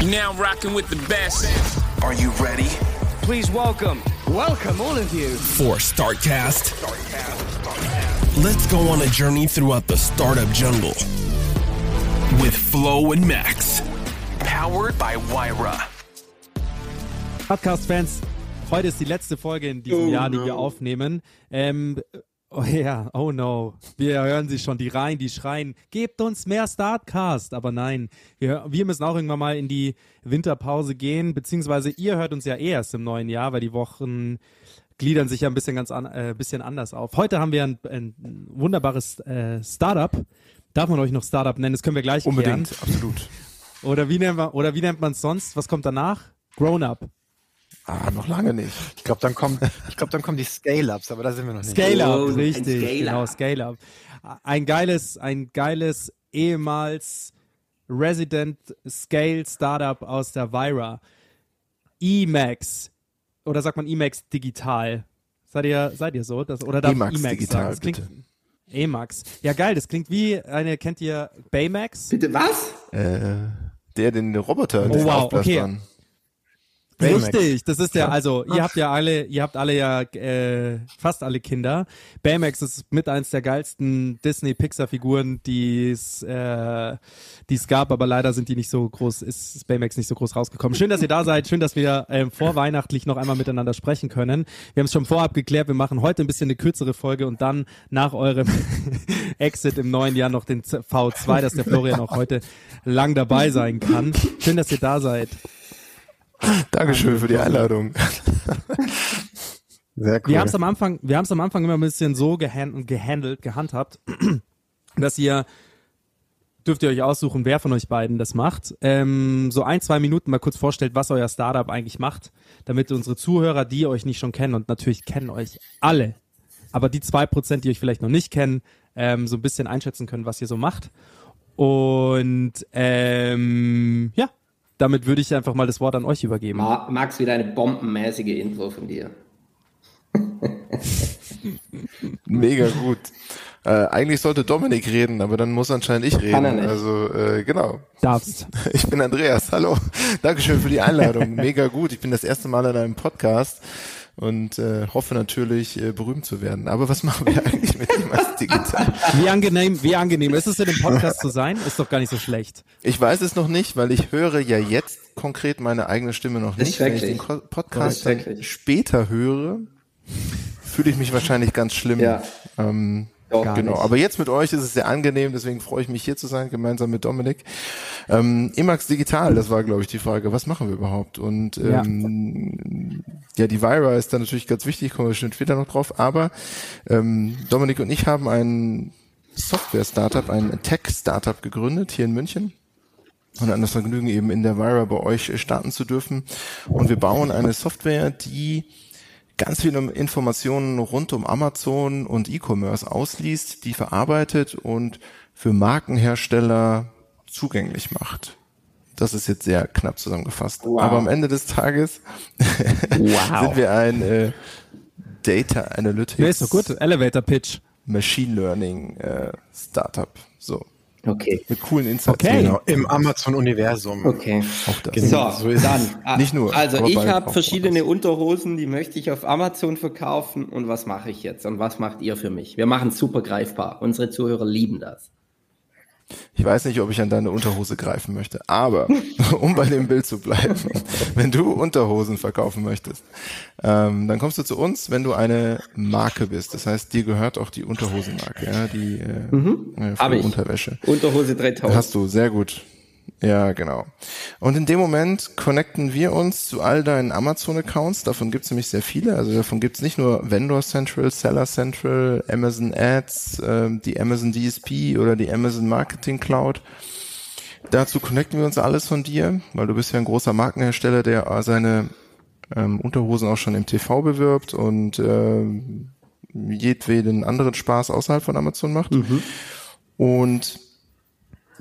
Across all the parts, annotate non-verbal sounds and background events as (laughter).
You're now rocking with the best. Are you ready? Please welcome, welcome all of you. For StartCast. Let's go on a journey throughout the startup jungle with Flo and Max. Powered by Wyra. Podcast-Fans, heute ist die letzte Folge in diesem Oh Jahr, die no. wir aufnehmen. Ähm, oh ja, oh no. Wir hören sie schon, die rein, die schreien, gebt uns mehr Startcast. Aber nein, wir, wir müssen auch irgendwann mal in die Winterpause gehen, beziehungsweise ihr hört uns ja eh erst im neuen Jahr, weil die Wochen gliedern sich ja ein bisschen ganz an, äh, bisschen anders auf. Heute haben wir ein, ein wunderbares äh, Startup. Darf man euch noch Startup nennen? Das können wir gleich Unbedingt, klären. absolut. Oder wie nennt man oder wie nennt man es sonst? Was kommt danach? Grown Up. Ah, noch lange nicht. Ich glaube, dann kommen, ich glaube, dann kommen die Scale-Ups, aber da sind wir noch nicht. Scale-Up, Oh, ein richtig, Scale-Up. genau, Scale-Up. Ein geiles, ein geiles ehemals Resident Scale Startup aus der Vira. Emacs. Oder sagt man Emacs Digital? Seid ihr, seid ihr so? Das, oder darf Emacs Emacs Digital, sagen? Das klingt, bitte. Emacs. Ja, geil, das klingt wie eine, kennt ihr Baymax? Bitte was? Äh, der, den Roboter, Oh, den wow, aufblasbaren. Baymax. Richtig, das ist ja, also ihr habt ja (laughs) alle, ihr habt alle ja äh, fast alle Kinder. Baymax ist mit eins der geilsten Disney-Pixar-Figuren, die es äh, die es gab, aber leider sind die nicht so groß, ist Baymax nicht so groß rausgekommen. Schön, dass ihr da seid, schön, dass wir ähm, vorweihnachtlich noch einmal miteinander sprechen können. Wir haben es schon vorab geklärt, wir machen heute ein bisschen eine kürzere Folge und dann nach eurem (laughs) Exit im neuen Jahr noch den Z- V2, dass der Florian auch heute lang dabei sein kann. Schön, dass ihr da seid. Dankeschön für die Einladung. (laughs) Sehr cool. Wir haben es am Anfang, wir haben es am Anfang immer ein bisschen so gehand gehandelt, gehandhabt, (clears throat) dass ihr dürft ihr euch aussuchen, wer von euch beiden das macht. Ähm, so ein, zwei Minuten mal kurz vorstellt, was euer Startup eigentlich macht, damit unsere Zuhörer, die euch nicht schon kennen und natürlich kennen euch alle, aber die zwei Prozent, die euch vielleicht noch nicht kennen, ähm, so ein bisschen einschätzen können, was ihr so macht. Und ähm, ja, damit würde ich einfach mal das Wort an euch übergeben. Ma Max, wieder eine bombenmäßige Intro von dir. (laughs) Mega gut. Äh, eigentlich sollte Dominik reden, aber dann muss anscheinend ich reden. Kann er nicht. Also äh, genau. Darfst. (laughs) Ich bin Andreas. Hallo. Dankeschön für die Einladung. (laughs) Mega gut. Ich bin das erste Mal in einem Podcast und äh, hoffe natürlich äh, berühmt zu werden. Aber was machen wir eigentlich mit dem als digital? Wie angenehm, wie angenehm ist es, in dem Podcast zu sein? Ist doch gar nicht so schlecht. Ich weiß es noch nicht, weil ich höre ja jetzt konkret meine eigene Stimme noch nicht. Wenn ich den Podcast später höre, fühle ich mich wahrscheinlich ganz schlimm. Ja. Ähm, Doch. genau. nicht. Aber jetzt mit euch ist es sehr angenehm, deswegen freue ich mich hier zu sein, gemeinsam mit Dominik. Ähm, Emacs Digital, das war, glaube ich, die Frage, was machen wir überhaupt? Und Ja. ähm, ja, die Vira ist da natürlich ganz wichtig, kommen wir schon später noch drauf. Aber ähm, Dominik und ich haben ein Software-Startup, ein Tech-Startup gegründet hier in München und an das Vergnügen eben in der Vira bei euch starten zu dürfen. Und wir bauen eine Software, die ganz viele Informationen rund um Amazon und E-Commerce ausliest, die verarbeitet und für Markenhersteller zugänglich macht. Das ist jetzt sehr knapp zusammengefasst. Wow. Aber am Ende des Tages (laughs) sind wir ein äh, Data Analytics Ja, ist doch gut. Elevator Pitch. Machine Learning äh, Startup. So. Okay. Mit coolen Insights. Okay. Genau, im Amazon-Universum. Okay. Auch das. Genau. So, so ist dann. es. (laughs) Nicht nur, Also ich habe verschiedene Unterhosen, die möchte ich auf Amazon verkaufen. Und was mache ich jetzt? Und was macht ihr für mich? Wir machen es super greifbar. Unsere Zuhörer lieben das. Ich weiß nicht, ob ich an deine Unterhose greifen möchte, aber (laughs) um bei dem Bild zu bleiben, (laughs) wenn du Unterhosen verkaufen möchtest, ähm, dann kommst du zu uns, wenn du eine Marke bist. Das heißt, dir gehört auch die Unterhosenmarke, ja, die äh, äh, Hab ich. Unterwäsche. Unterhose 3000. Hast du, sehr gut. Ja, genau. Und in dem Moment connecten wir uns zu all deinen Amazon-Accounts. Davon gibt's nämlich sehr viele. Also davon gibt's nicht nur Vendor Central, Seller Central, Amazon Ads, ähm, die Amazon DSP oder die Amazon Marketing Cloud. Dazu connecten wir uns alles von dir, weil du bist ja ein großer Markenhersteller, der äh, seine ähm, Unterhosen auch schon im TV bewirbt und ähm, jedweden anderen Spaß außerhalb von Amazon macht. Und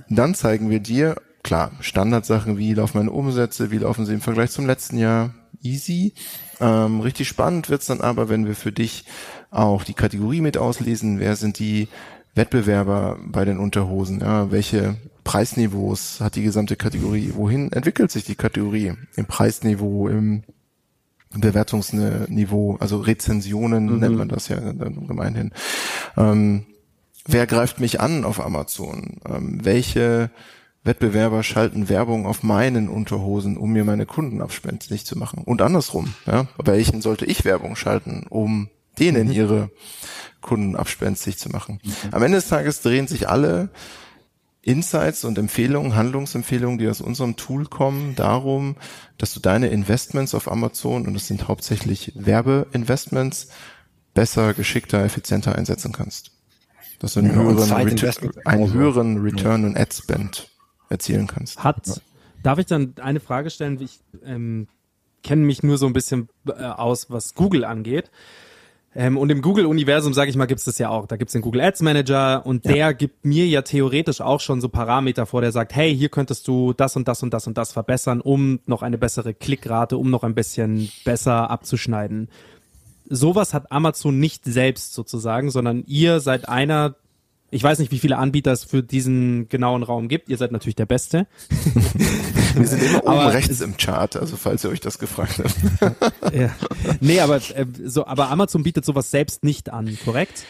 dann zeigen wir dir, klar, Standardsachen, wie laufen meine Umsätze, wie laufen sie im Vergleich zum letzten Jahr, easy. Ähm, richtig spannend wird's dann aber, wenn wir für dich auch die Kategorie mit auslesen, wer sind die Wettbewerber bei den Unterhosen, ja, welche Preisniveaus hat die gesamte Kategorie? Wohin entwickelt sich die Kategorie? Im Preisniveau, im Bewertungsniveau, also Rezensionen Mhm. nennt man das ja dann gemeinhin. Ähm, wer greift mich an auf Amazon? Ähm, welche Wettbewerber schalten Werbung auf meinen Unterhosen, um mir meine Kunden abspenstig zu machen? Und andersrum, ja, bei welchen sollte ich Werbung schalten, um denen ihre Kunden abspenstig zu machen? Am Ende des Tages drehen sich alle Insights und Empfehlungen, Handlungsempfehlungen, die aus unserem Tool kommen, darum, dass du deine Investments auf Amazon, und das sind hauptsächlich Werbeinvestments, besser, geschickter, effizienter einsetzen kannst. Dass du einen, höheren, Retu- einen höheren Return on Ad Spend erzielen kannst. Hat, darf ich dann eine Frage stellen? Ich ähm, kenne mich nur so ein bisschen äh, aus, was Google angeht. Ähm, und im Google-Universum, sage ich mal, gibt es das ja auch. Da gibt es den Google Ads Manager und der gibt mir ja theoretisch auch schon so Parameter vor, der sagt, hey, hier könntest du das und das und das und das verbessern, um noch eine bessere Klickrate, um noch ein bisschen besser abzuschneiden. Sowas hat Amazon nicht selbst sozusagen, sondern ihr seid einer, ich weiß nicht, wie viele Anbieter es für diesen genauen Raum gibt. Ihr seid natürlich der Beste. (laughs) Wir sind immer oben Aber rechts im Chart, also falls ihr euch das gefragt habt. (laughs) Ja. Nee, aber äh, so, aber Amazon bietet sowas selbst nicht an, korrekt?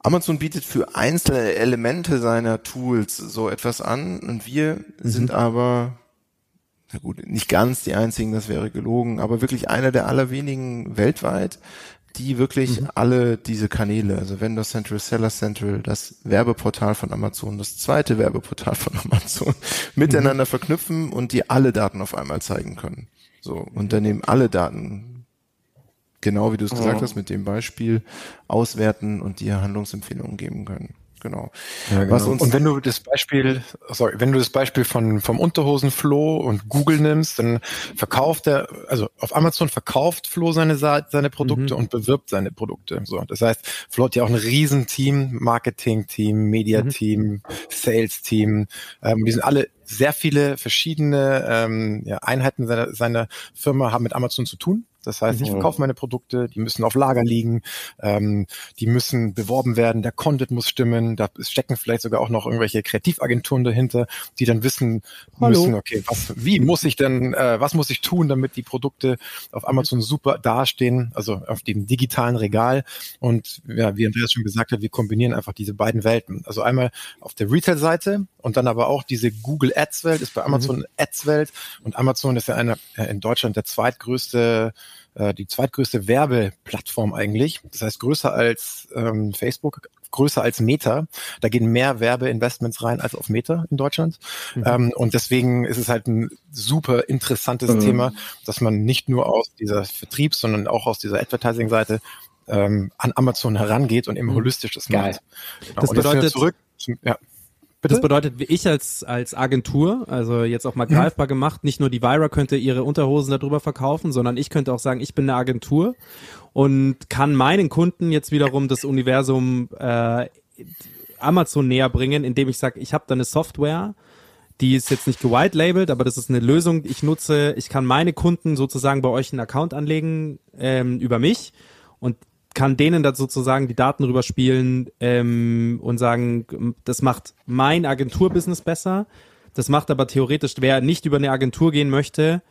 Amazon bietet für einzelne Elemente seiner Tools so etwas an und wir sind aber, na gut, nicht ganz die einzigen, das wäre gelogen, aber wirklich einer der allerwenigen weltweit, die wirklich alle diese Kanäle, also Vendor Central, Seller Central, das Werbeportal von Amazon, das zweite Werbeportal von Amazon (laughs) miteinander verknüpfen und die alle Daten auf einmal zeigen können. So, und dann nehmen alle Daten genau wie du es gesagt hast, mit dem Beispiel auswerten und dir Handlungsempfehlungen geben können. Genau. Ja, genau. Und wenn du das Beispiel, sorry, wenn du das Beispiel von vom Unterhosenfloh und Google nimmst, dann verkauft er, also auf Amazon verkauft Flo seine seine Produkte und bewirbt seine Produkte. So, das heißt, Flo hat ja auch ein Riesenteam, Marketing-Team, Media-Team, Sales-Team. Ähm, die sind alle sehr viele verschiedene ähm, ja, Einheiten seiner, seiner Firma haben mit Amazon zu tun. Das heißt, ich verkaufe meine Produkte, die müssen auf Lager liegen, ähm, die müssen beworben werden, der Content muss stimmen, da stecken vielleicht sogar auch noch irgendwelche Kreativagenturen dahinter, die dann wissen Hallo. müssen, okay, was, wie muss ich denn, äh, was muss ich tun, damit die Produkte auf Amazon super dastehen, also auf dem digitalen Regal. Und ja, wie Andreas schon gesagt hat, wir kombinieren einfach diese beiden Welten. Also einmal auf der Retail-Seite und dann aber auch diese Google Ads-Welt ist bei Amazon Ads-Welt und Amazon ist ja eine, äh, in Deutschland der zweitgrößte äh, die zweitgrößte Werbeplattform eigentlich. Das heißt größer als ähm, Facebook, größer als Meta. Da gehen mehr Werbeinvestments rein als auf Meta in Deutschland. Ähm, und deswegen ist es halt ein super interessantes Thema, dass man nicht nur aus dieser Vertriebs-, sondern auch aus dieser Advertising-Seite ähm, an Amazon herangeht und eben holistisch das macht. Genau. Das bedeutet- zurück ja. Bitte? Das bedeutet, wie ich als, als Agentur, also jetzt auch mal greifbar gemacht, nicht nur die Vira könnte ihre Unterhosen darüber verkaufen, sondern ich könnte auch sagen, ich bin eine Agentur und kann meinen Kunden jetzt wiederum das Universum äh, Amazon näher bringen, indem ich sage, ich habe da eine Software, die ist jetzt nicht gewhite labeled, aber das ist eine Lösung, die ich nutze. Ich kann meine Kunden sozusagen bei euch einen Account anlegen ähm, über mich und kann denen dann sozusagen die Daten rüberspielen ähm, und sagen, das macht mein Agenturbusiness besser. Das macht aber theoretisch, wer nicht über eine Agentur gehen möchte,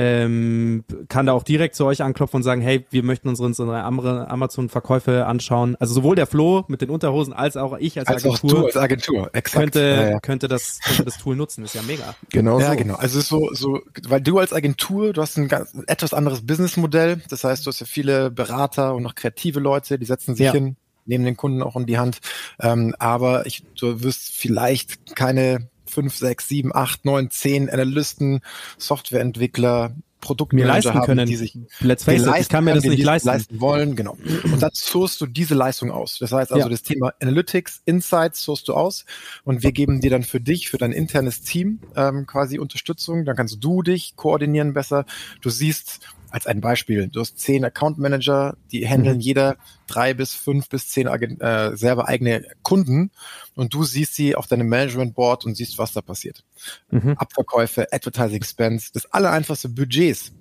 ähm, kann da auch direkt zu euch anklopfen und sagen, hey, wir möchten uns unsere andere Amazon-Verkäufe anschauen. Also sowohl der Flo mit den Unterhosen als auch ich als, Als auch Agentur du als Agentur, exakt. könnte, Ja, ja. könnte, das, könnte das Tool nutzen. ist ja mega. genau Ja, so. genau. Also es ist so, so, weil du als Agentur, du hast ein ganz, etwas anderes Businessmodell. Das heißt, du hast ja viele Berater und noch kreative Leute, die setzen sich Ja. hin, nehmen den Kunden auch in die Hand. Ähm, aber ich, du wirst vielleicht keine fünf, sechs, sieben, acht, neun, zehn Analysten, Softwareentwickler, Produktmanager leisten haben, können. die sich Let's face it, ich leisten kann mir können, das die nicht leisten. leisten wollen, genau. Und dann sourst du diese Leistung aus. Das heißt also, Ja. das Thema Analytics, Insights sourst du aus und wir geben dir dann für dich, für dein internes Team ähm, quasi Unterstützung. Dann kannst du dich koordinieren besser. Du siehst als ein Beispiel, du hast zehn Account Manager, die handeln Mhm. jeder drei bis fünf bis zehn äh, selber eigene Kunden und du siehst sie auf deinem Management Board und siehst, was da passiert. Mhm. Abverkäufe, Advertising Spends, das allereinfachste Budgets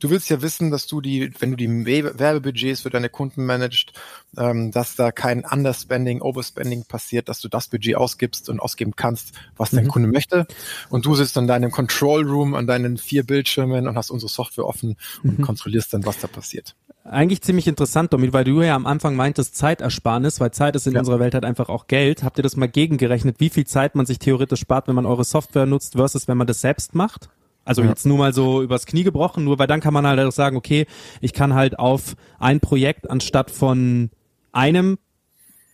du willst ja wissen, dass du die, wenn du die Werbebudgets für deine Kunden managst, ähm, dass da kein Underspending, Overspending passiert, dass du das Budget ausgibst und ausgeben kannst, was dein mhm. Kunde möchte. Und du sitzt in deinem Control Room an deinen vier Bildschirmen und hast unsere Software offen und mhm. kontrollierst dann, was da passiert. Eigentlich ziemlich interessant, Domi, weil du ja am Anfang meintest Zeitersparnis, weil Zeit ist in ja. unserer Welt halt einfach auch Geld. Habt ihr das mal gegengerechnet, wie viel Zeit man sich theoretisch spart, wenn man eure Software nutzt versus wenn man das selbst macht? Also ja. jetzt nur mal so übers Knie gebrochen, nur weil dann kann man halt auch sagen, okay, ich kann halt auf ein Projekt anstatt von einem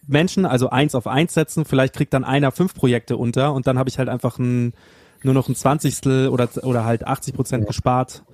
Menschen, also eins auf eins setzen, vielleicht kriegt dann einer fünf Projekte unter und dann habe ich halt einfach ein, nur noch ein Zwanzigstel oder, oder halt 80 Prozent ja. gespart.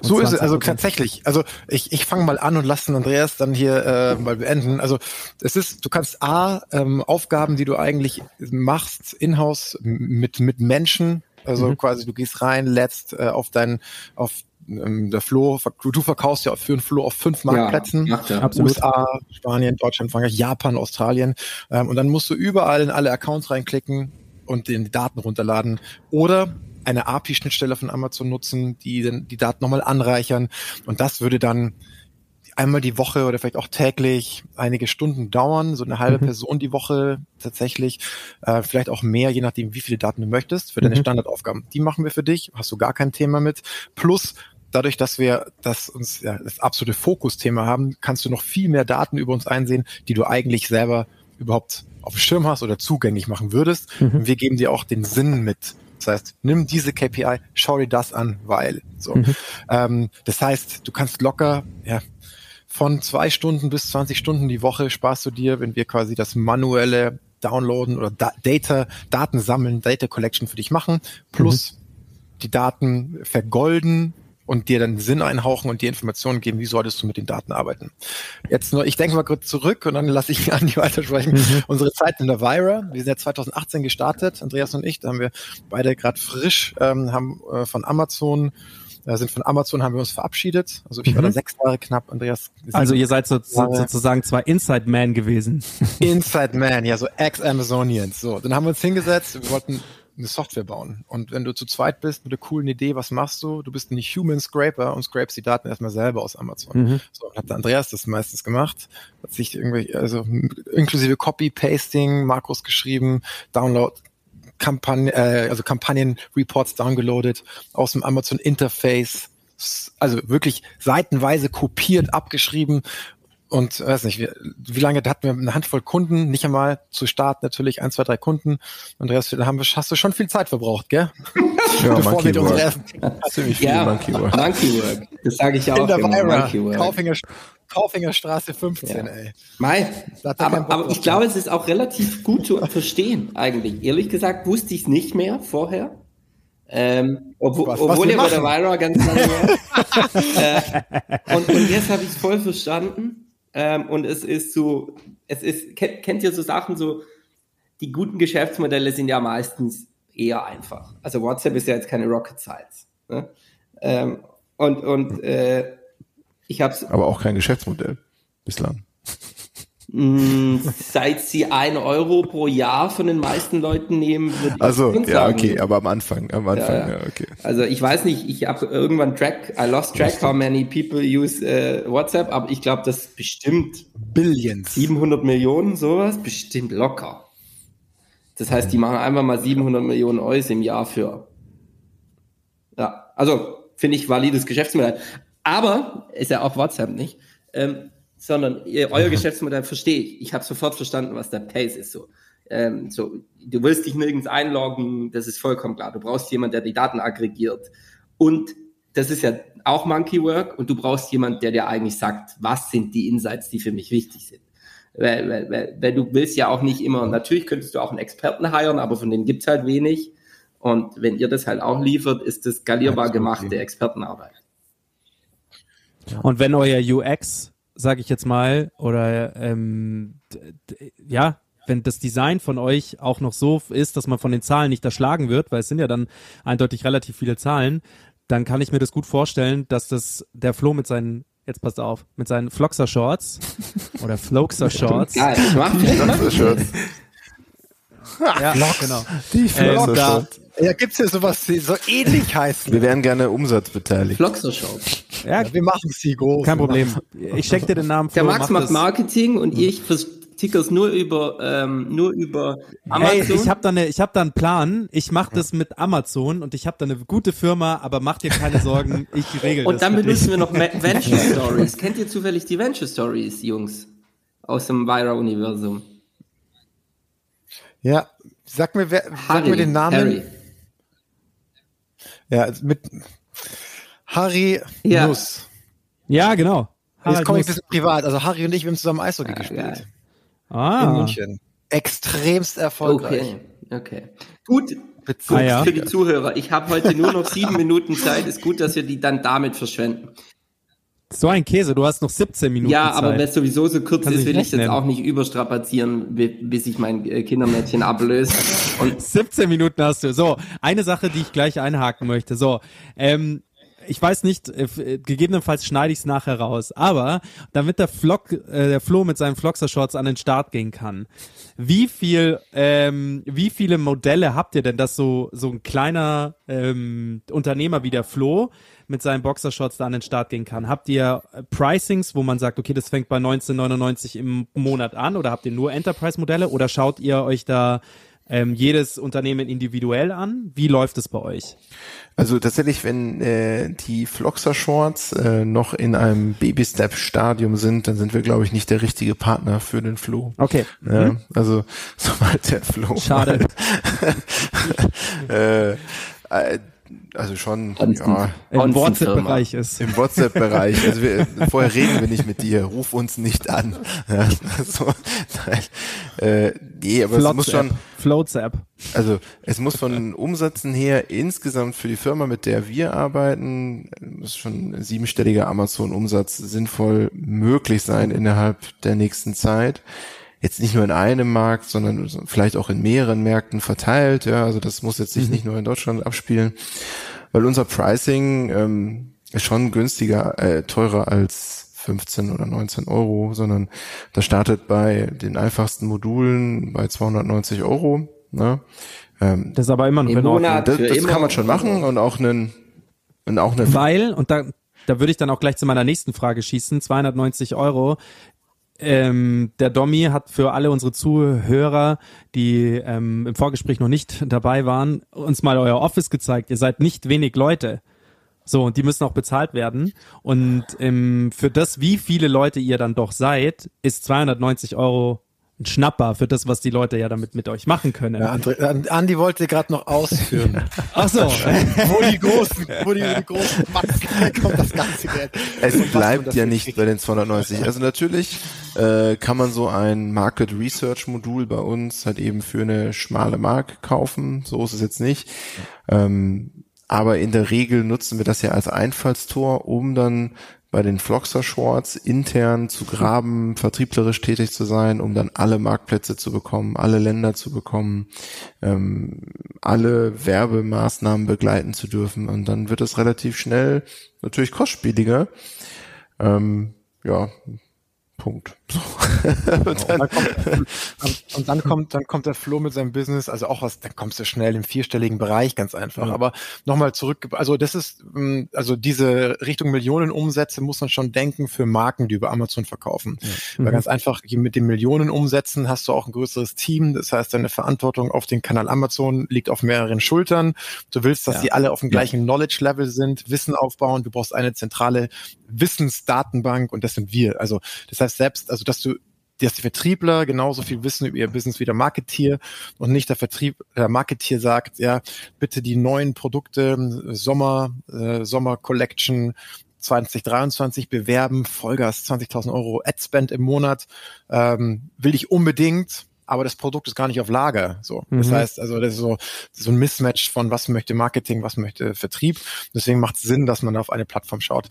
So ist es, also tatsächlich. Also ich, ich fange mal an und lasse den Andreas dann hier äh, mal beenden. Also es ist, du kannst A, ähm, Aufgaben, die du eigentlich machst, in-house mit, mit Menschen, also mhm. quasi du gehst rein, letzt äh, auf dein, auf ähm, der Flo, du verkaufst ja für einen Flo auf fünf Marktplätzen. Ja, ja. USA, Spanien, Deutschland, Frankreich, Japan, Australien. Ähm, und dann musst du überall in alle Accounts reinklicken und den Daten runterladen. Oder eine API-Schnittstelle von Amazon nutzen, die dann die Daten nochmal anreichern. Und das würde dann einmal die Woche oder vielleicht auch täglich einige Stunden dauern, so eine halbe mhm. Person die Woche tatsächlich, äh, vielleicht auch mehr, je nachdem, wie viele Daten du möchtest, für deine mhm. Standardaufgaben. Die machen wir für dich, hast du gar kein Thema mit. Plus dadurch, dass wir das uns ja, das absolute Fokusthema haben, kannst du noch viel mehr Daten über uns einsehen, die du eigentlich selber überhaupt auf dem Schirm hast oder zugänglich machen würdest. Mhm. Und wir geben dir auch den Sinn mit. Das heißt, nimm diese KPI, schau dir das an, weil. So. Mhm. Ähm, das heißt, du kannst locker, ja, von zwei Stunden bis 20 Stunden die Woche sparst du dir, wenn wir quasi das manuelle Downloaden oder da Data, Daten sammeln, Data Collection für dich machen, plus mhm. die Daten vergolden und dir dann Sinn einhauchen und dir Informationen geben, wie solltest du mit den Daten arbeiten. Jetzt nur, ich denke mal kurz zurück und dann lasse ich (laughs) Andi weitersprechen. Mhm. Unsere Zeit in der Vira, wir sind ja 2018 gestartet, Andreas und ich, da haben wir beide gerade frisch, ähm, haben äh, von Amazon äh, sind von Amazon, haben wir uns verabschiedet. Also ich war da mhm. sechs Jahre knapp, Andreas. Also ihr seid so, so, sozusagen zwei Inside Man gewesen. (laughs) Inside Man, ja, so Ex-Amazonians. So, dann haben wir uns hingesetzt, wir wollten eine Software bauen. Und wenn du zu zweit bist mit einer coolen Idee, was machst du? Du bist ein Human Scraper und scrapest die Daten erstmal selber aus Amazon. Mhm. So, hat Andreas das meistens gemacht, hat sich irgendwie, also inklusive Copy, Pasting, Makros geschrieben, Download, Kampagnen, äh, also Kampagnen-Reports downgeloadet aus dem Amazon Interface, also wirklich seitenweise kopiert, abgeschrieben und weiß nicht, wie, wie lange hatten wir eine Handvoll Kunden, nicht einmal zu Start natürlich ein, zwei, drei Kunden. Andreas, da haben wir, hast du schon viel Zeit verbraucht, gell? Ja, Bevor wir unsere ersten ziemlich viel ja, Monkey Work. Monkey Work. Das sage ich auch In der immer, Monkey Work. Kaufinger, Kaufingerstraße 15, ja. ey. Mai, aber, aber ich glaube, es ist auch relativ gut zu verstehen, eigentlich. Ehrlich gesagt wusste ich es nicht mehr vorher. Ähm, ob, was, obwohl was er bei der Vira ganz lange (laughs) äh, und, und jetzt habe ich es voll verstanden. Ähm, und es ist so, es ist, kennt, kennt ihr so Sachen so, die guten Geschäftsmodelle sind ja meistens eher einfach. Also WhatsApp ist ja jetzt keine Rocket Science. Ne? Ähm, und und äh, ich habe Aber auch kein Geschäftsmodell bislang. Mm, seit sie ein Euro pro Jahr von den meisten Leuten nehmen, würde ich Also, ja, sagen. okay, aber am Anfang, am Anfang, ja, ja okay. Also ich weiß nicht, ich habe irgendwann track, I lost track how many people use uh, WhatsApp, aber ich glaube, das bestimmt Billions. 700 Millionen, sowas, bestimmt locker. Das heißt, die machen einfach mal 700 Millionen Euro im Jahr für. Ja, also finde ich valides Geschäftsmodell. Aber ist ja auch WhatsApp nicht. Ähm, sondern ihr, euer Geschäftsmodell verstehe ich. Ich habe sofort verstanden, was der Pace ist. So. Ähm, so, du willst dich nirgends einloggen, das ist vollkommen klar. Du brauchst jemanden, der die Daten aggregiert. Und das ist ja auch Monkey Work und du brauchst jemanden, der dir eigentlich sagt, was sind die Insights, die für mich wichtig sind. Weil, weil, weil, weil du willst ja auch nicht immer, natürlich könntest du auch einen Experten heiren, aber von denen gibt's halt wenig. Und wenn ihr das halt auch liefert, ist das skalierbar gemachte Expertenarbeit. Und wenn euer UX sage ich jetzt mal, oder ähm, ja, wenn das Design von euch auch noch so ist, dass man von den Zahlen nicht erschlagen wird, weil es sind ja dann eindeutig relativ viele Zahlen, dann kann ich mir das gut vorstellen, dass das der Flo mit seinen jetzt passt auf, mit seinen Floxer Shorts (laughs) oder Floxer Shorts. Ja, ich mach (laughs) Floxer Shorts. ja, genau. Die Floxer ähm, da, Ja, gibt's ja sowas, die so ähnlich heißen. Wir wären gerne umsatzbeteiligt. Floxer Shop. Ja, Ja, wir machen sie groß. kein Problem. Ich schenke dir den Namen Der Flo, Max mach macht das. Marketing und ich vertickers nur über, ähm, nur über Hey, Amazon. ich habe da, ne, ich hab da einen Plan. Ich mache das mit Amazon und ich habe da eine gute Firma, aber mach dir keine Sorgen, (laughs) ich regel das. und dann benutzen wir noch (laughs) Venture Stories. Kennt ihr zufällig die Venture Stories, Jungs? Aus dem Vira-Universum. Ja, sag mir, wer, sag Harry. mir den Namen. Harry. Ja, mit Harry Ja. Nuss. Ja, genau. Jetzt komme ich ein bisschen privat. Also Harry und ich, wir haben zusammen Eishockey Ah, gespielt. In Ah, München. Extremst erfolgreich. Okay, okay. Gut, Witzig. Ah, ja. für die Zuhörer. Ich habe heute nur noch sieben (laughs) Minuten Zeit. Ist gut, dass wir die dann damit verschwenden. So ein Käse. Du hast noch 17 Minuten Ja, Zeit. aber wenn es sowieso so kurz Kannst ist, will ich jetzt rechnen. auch nicht überstrapazieren, bi- bis ich mein äh, Kindermädchen ablöse. (laughs) Und 17 Minuten hast du. So, eine Sache, die ich gleich einhaken möchte. So, ähm, ich weiß nicht, äh, äh, gegebenenfalls schneide ich es nachher raus, aber damit der Flock, äh, der Flo mit seinen Floxer-Shorts an den Start gehen kann, wie viel, ähm, wie viele Modelle habt ihr denn, dass so so ein kleiner ähm, Unternehmer wie der Flo mit seinen Boxershorts da an den Start gehen kann? Habt ihr äh, Pricings, wo man sagt, okay, das fängt bei 19,99 im Monat an, oder habt ihr nur Enterprise-Modelle, oder schaut ihr euch da ähm, jedes Unternehmen individuell an? Wie läuft es bei euch? Also tatsächlich, wenn äh, die Floxer Shorts äh, noch in einem Baby-Step-Stadium sind, dann sind wir, glaube ich, nicht der richtige Partner für den Flo. Okay. Ja, also (laughs) sobald der Flo Schade. (laughs) äh, äh, also schon ja, Im. WhatsApp-Bereich ist. im WhatsApp-Bereich. Also wir, vorher reden wir nicht mit dir, ruf uns nicht an. Ja, so, nein, äh, nee, aber es muss schon, Floats-App. also es muss von den Umsätzen her insgesamt für die Firma, mit der wir arbeiten, muss schon ein siebenstelliger Amazon-Umsatz sinnvoll möglich sein innerhalb der nächsten Zeit. Jetzt nicht nur in einem Markt, sondern vielleicht auch in mehreren Märkten verteilt. Ja, also das muss jetzt sich nicht nur in Deutschland abspielen, weil unser Pricing ähm, ist schon günstiger, äh, teurer als 15 oder 19 Euro, sondern das startet bei den einfachsten Modulen bei 290 Euro. Ne? Ähm, Das ist aber immer noch Im in Ordnung. Monat. das, das kann man schon machen und auch einen und auch eine Weil, und da, da würde ich dann auch gleich zu meiner nächsten Frage schießen, 290 Euro. Ähm, der Domi hat für alle unsere Zuhörer, die ähm, im Vorgespräch noch nicht dabei waren, uns mal euer Office gezeigt. Ihr seid nicht wenig Leute. So, und die müssen auch bezahlt werden. Und ähm, für das, wie viele Leute ihr dann doch seid, ist 290 Euro ein Schnapper für das, was die Leute ja damit mit euch machen können. Ja, André, An- Andi wollte gerade noch ausführen. (laughs) Ach so. wo die großen, wo die, die großen Matzen, da (laughs) kommt das ganze Geld. Es Und bleibt ja nicht kriegt. bei den 290. Also natürlich äh, kann man so ein Market Research Modul bei uns halt eben für eine schmale Mark kaufen. So ist es jetzt nicht. Ähm, aber in der Regel nutzen wir das ja als Einfallstor, um dann bei den Floxer Shorts intern zu graben, vertrieblerisch tätig zu sein, um dann alle Marktplätze zu bekommen, alle Länder zu bekommen, ähm, alle Werbemaßnahmen begleiten zu dürfen. Und dann wird es relativ schnell natürlich kostspieliger. Ähm, ja, Punkt. (laughs) So. Und dann, und dann kommt, dann kommt der Flo mit seinem Business, also auch was, dann kommst du schnell im vierstelligen Bereich, ganz einfach. Aber nochmal zurück, also das ist, mh, also diese Richtung Millionenumsätze muss man schon denken für Marken, die über Amazon verkaufen. Weil ganz einfach, mit den Millionenumsätzen hast du auch ein größeres Team. Das heißt, deine Verantwortung auf den Kanal Amazon liegt auf mehreren Schultern. Du willst, dass Ja. die alle auf dem gleichen Knowledge-Level sind, Wissen aufbauen. Du brauchst eine zentrale Wissensdatenbank und das sind wir. Also das heißt selbst, also dass du dass die Vertriebler genauso viel wissen über ihr Business wie der Marketier und nicht der Vertrieb, der Marketier sagt, ja, bitte die neuen Produkte, Sommer, äh, Sommer Collection 2023 bewerben, Vollgas 20.000 Euro Adspend im Monat, ähm, will ich unbedingt, aber das Produkt ist gar nicht auf Lager. So, das Mhm. heißt, also das ist so so ein Mismatch von was möchte Marketing, was möchte Vertrieb. Deswegen macht es Sinn, dass man auf eine Plattform schaut.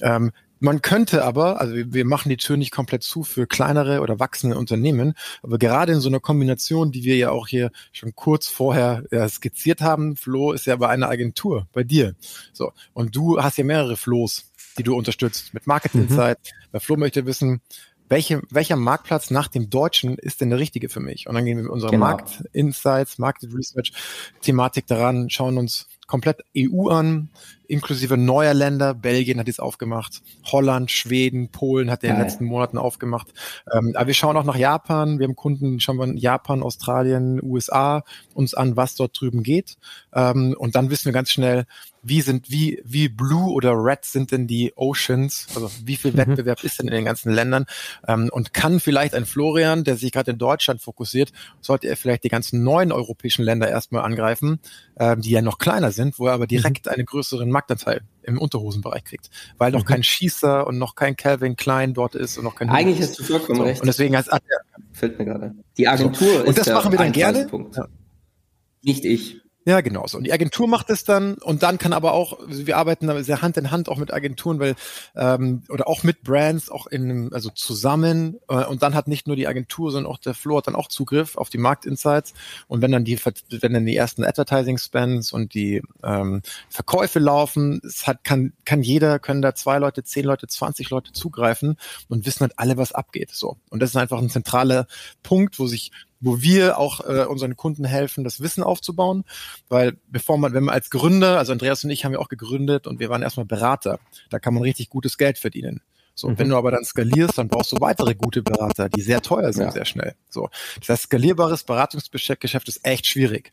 Ähm, man könnte aber, also wir, machen die Tür nicht komplett zu für kleinere oder wachsende Unternehmen, aber gerade in so einer Kombination, die wir ja auch hier schon kurz vorher ja, skizziert haben, Flo ist ja bei einer Agentur, bei dir. So. Und du hast ja mehrere Flo's, die du unterstützt mit Market Mhm. Insight. Der Flo möchte wissen, welche, welcher Marktplatz nach dem deutschen ist denn der richtige für mich? Und dann gehen wir mit unserer Genau. Markt-Insights, Market Research-Thematik daran, schauen uns komplett EU an, inklusive neuer Länder. Belgien hat jetzt aufgemacht, Holland, Schweden, Polen hat in den letzten Monaten aufgemacht. Ähm, aber wir schauen auch nach Japan. Wir haben Kunden, schauen wir in Japan, Australien, USA uns an, was dort drüben geht. Ähm, und dann wissen wir ganz schnell, wie sind, wie, wie blue oder red sind denn die Oceans? Also wie viel Wettbewerb ist denn in den ganzen Ländern? Ähm, und kann vielleicht ein Florian, der sich gerade in Deutschland fokussiert, sollte er vielleicht die ganzen neuen europäischen Länder erstmal angreifen, ähm, die ja noch kleiner sind, wo er aber direkt einen größeren Marktanteil im Unterhosenbereich kriegt, weil noch kein Schießer und noch kein Calvin Klein dort ist und noch kein Eigentlich hast du vollkommen so. recht. Und deswegen heißt, Fällt mir gerade. Die Agentur Und ist das der machen wir dann gerne. Ja. Nicht ich. Ja, genau so. Und die Agentur macht es dann und dann kann aber auch, wir arbeiten da sehr Hand in Hand auch mit Agenturen, weil ähm, oder auch mit Brands, auch in also zusammen äh, und dann hat nicht nur die Agentur, sondern auch der Floor hat dann auch Zugriff auf die Marktinsights und wenn dann die wenn dann die ersten Advertising Spends und die ähm, Verkäufe laufen, es hat kann kann jeder können da zwei Leute, zehn Leute, 20 Leute zugreifen und wissen halt alle, was abgeht. So und das ist einfach ein zentraler Punkt, wo sich wo wir auch äh, unseren Kunden helfen, das Wissen aufzubauen, weil bevor man, wenn man als Gründer, also Andreas und ich haben ja auch gegründet und wir waren erstmal Berater, da kann man richtig gutes Geld verdienen. So, Mhm. wenn du aber dann skalierst, dann brauchst du weitere gute Berater, die sehr teuer sind, Ja. sehr schnell. So, das heißt, skalierbares Beratungsgeschäft ist echt schwierig.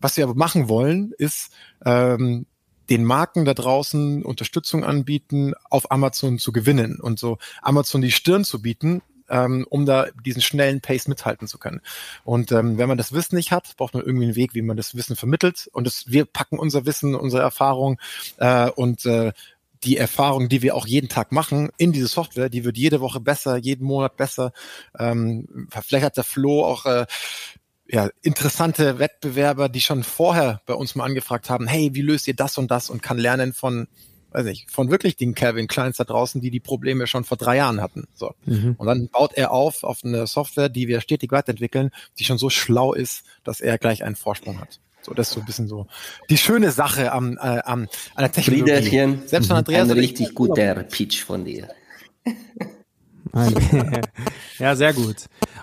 Was wir aber machen wollen, ist ähm, den Marken da draußen Unterstützung anbieten, auf Amazon zu gewinnen und so Amazon die Stirn zu bieten, ähm, um da diesen schnellen Pace mithalten zu können. Und ähm, wenn man das Wissen nicht hat, braucht man irgendwie einen Weg, wie man das Wissen vermittelt. Und das, wir packen unser Wissen, unsere Erfahrung äh, und äh, die Erfahrung, die wir auch jeden Tag machen, in diese Software, die wird jede Woche besser, jeden Monat besser. Ähm, vielleicht hat der Flo auch äh, ja, interessante Wettbewerber, die schon vorher bei uns mal angefragt haben, hey, wie löst ihr das und das und kann lernen von, weiß nicht, von wirklich den Calvin Kleins da draußen, die die Probleme schon vor drei Jahren hatten. So. Und dann baut er auf auf eine Software, die wir stetig weiterentwickeln, die schon so schlau ist, dass er gleich einen Vorsprung hat. So, das ist so ein bisschen so die schöne Sache am, äh, am an der Technologie. Brüderchen, Selbst von Andreas ein und ich- richtig guter Pitch von dir. (laughs) Ja, sehr gut.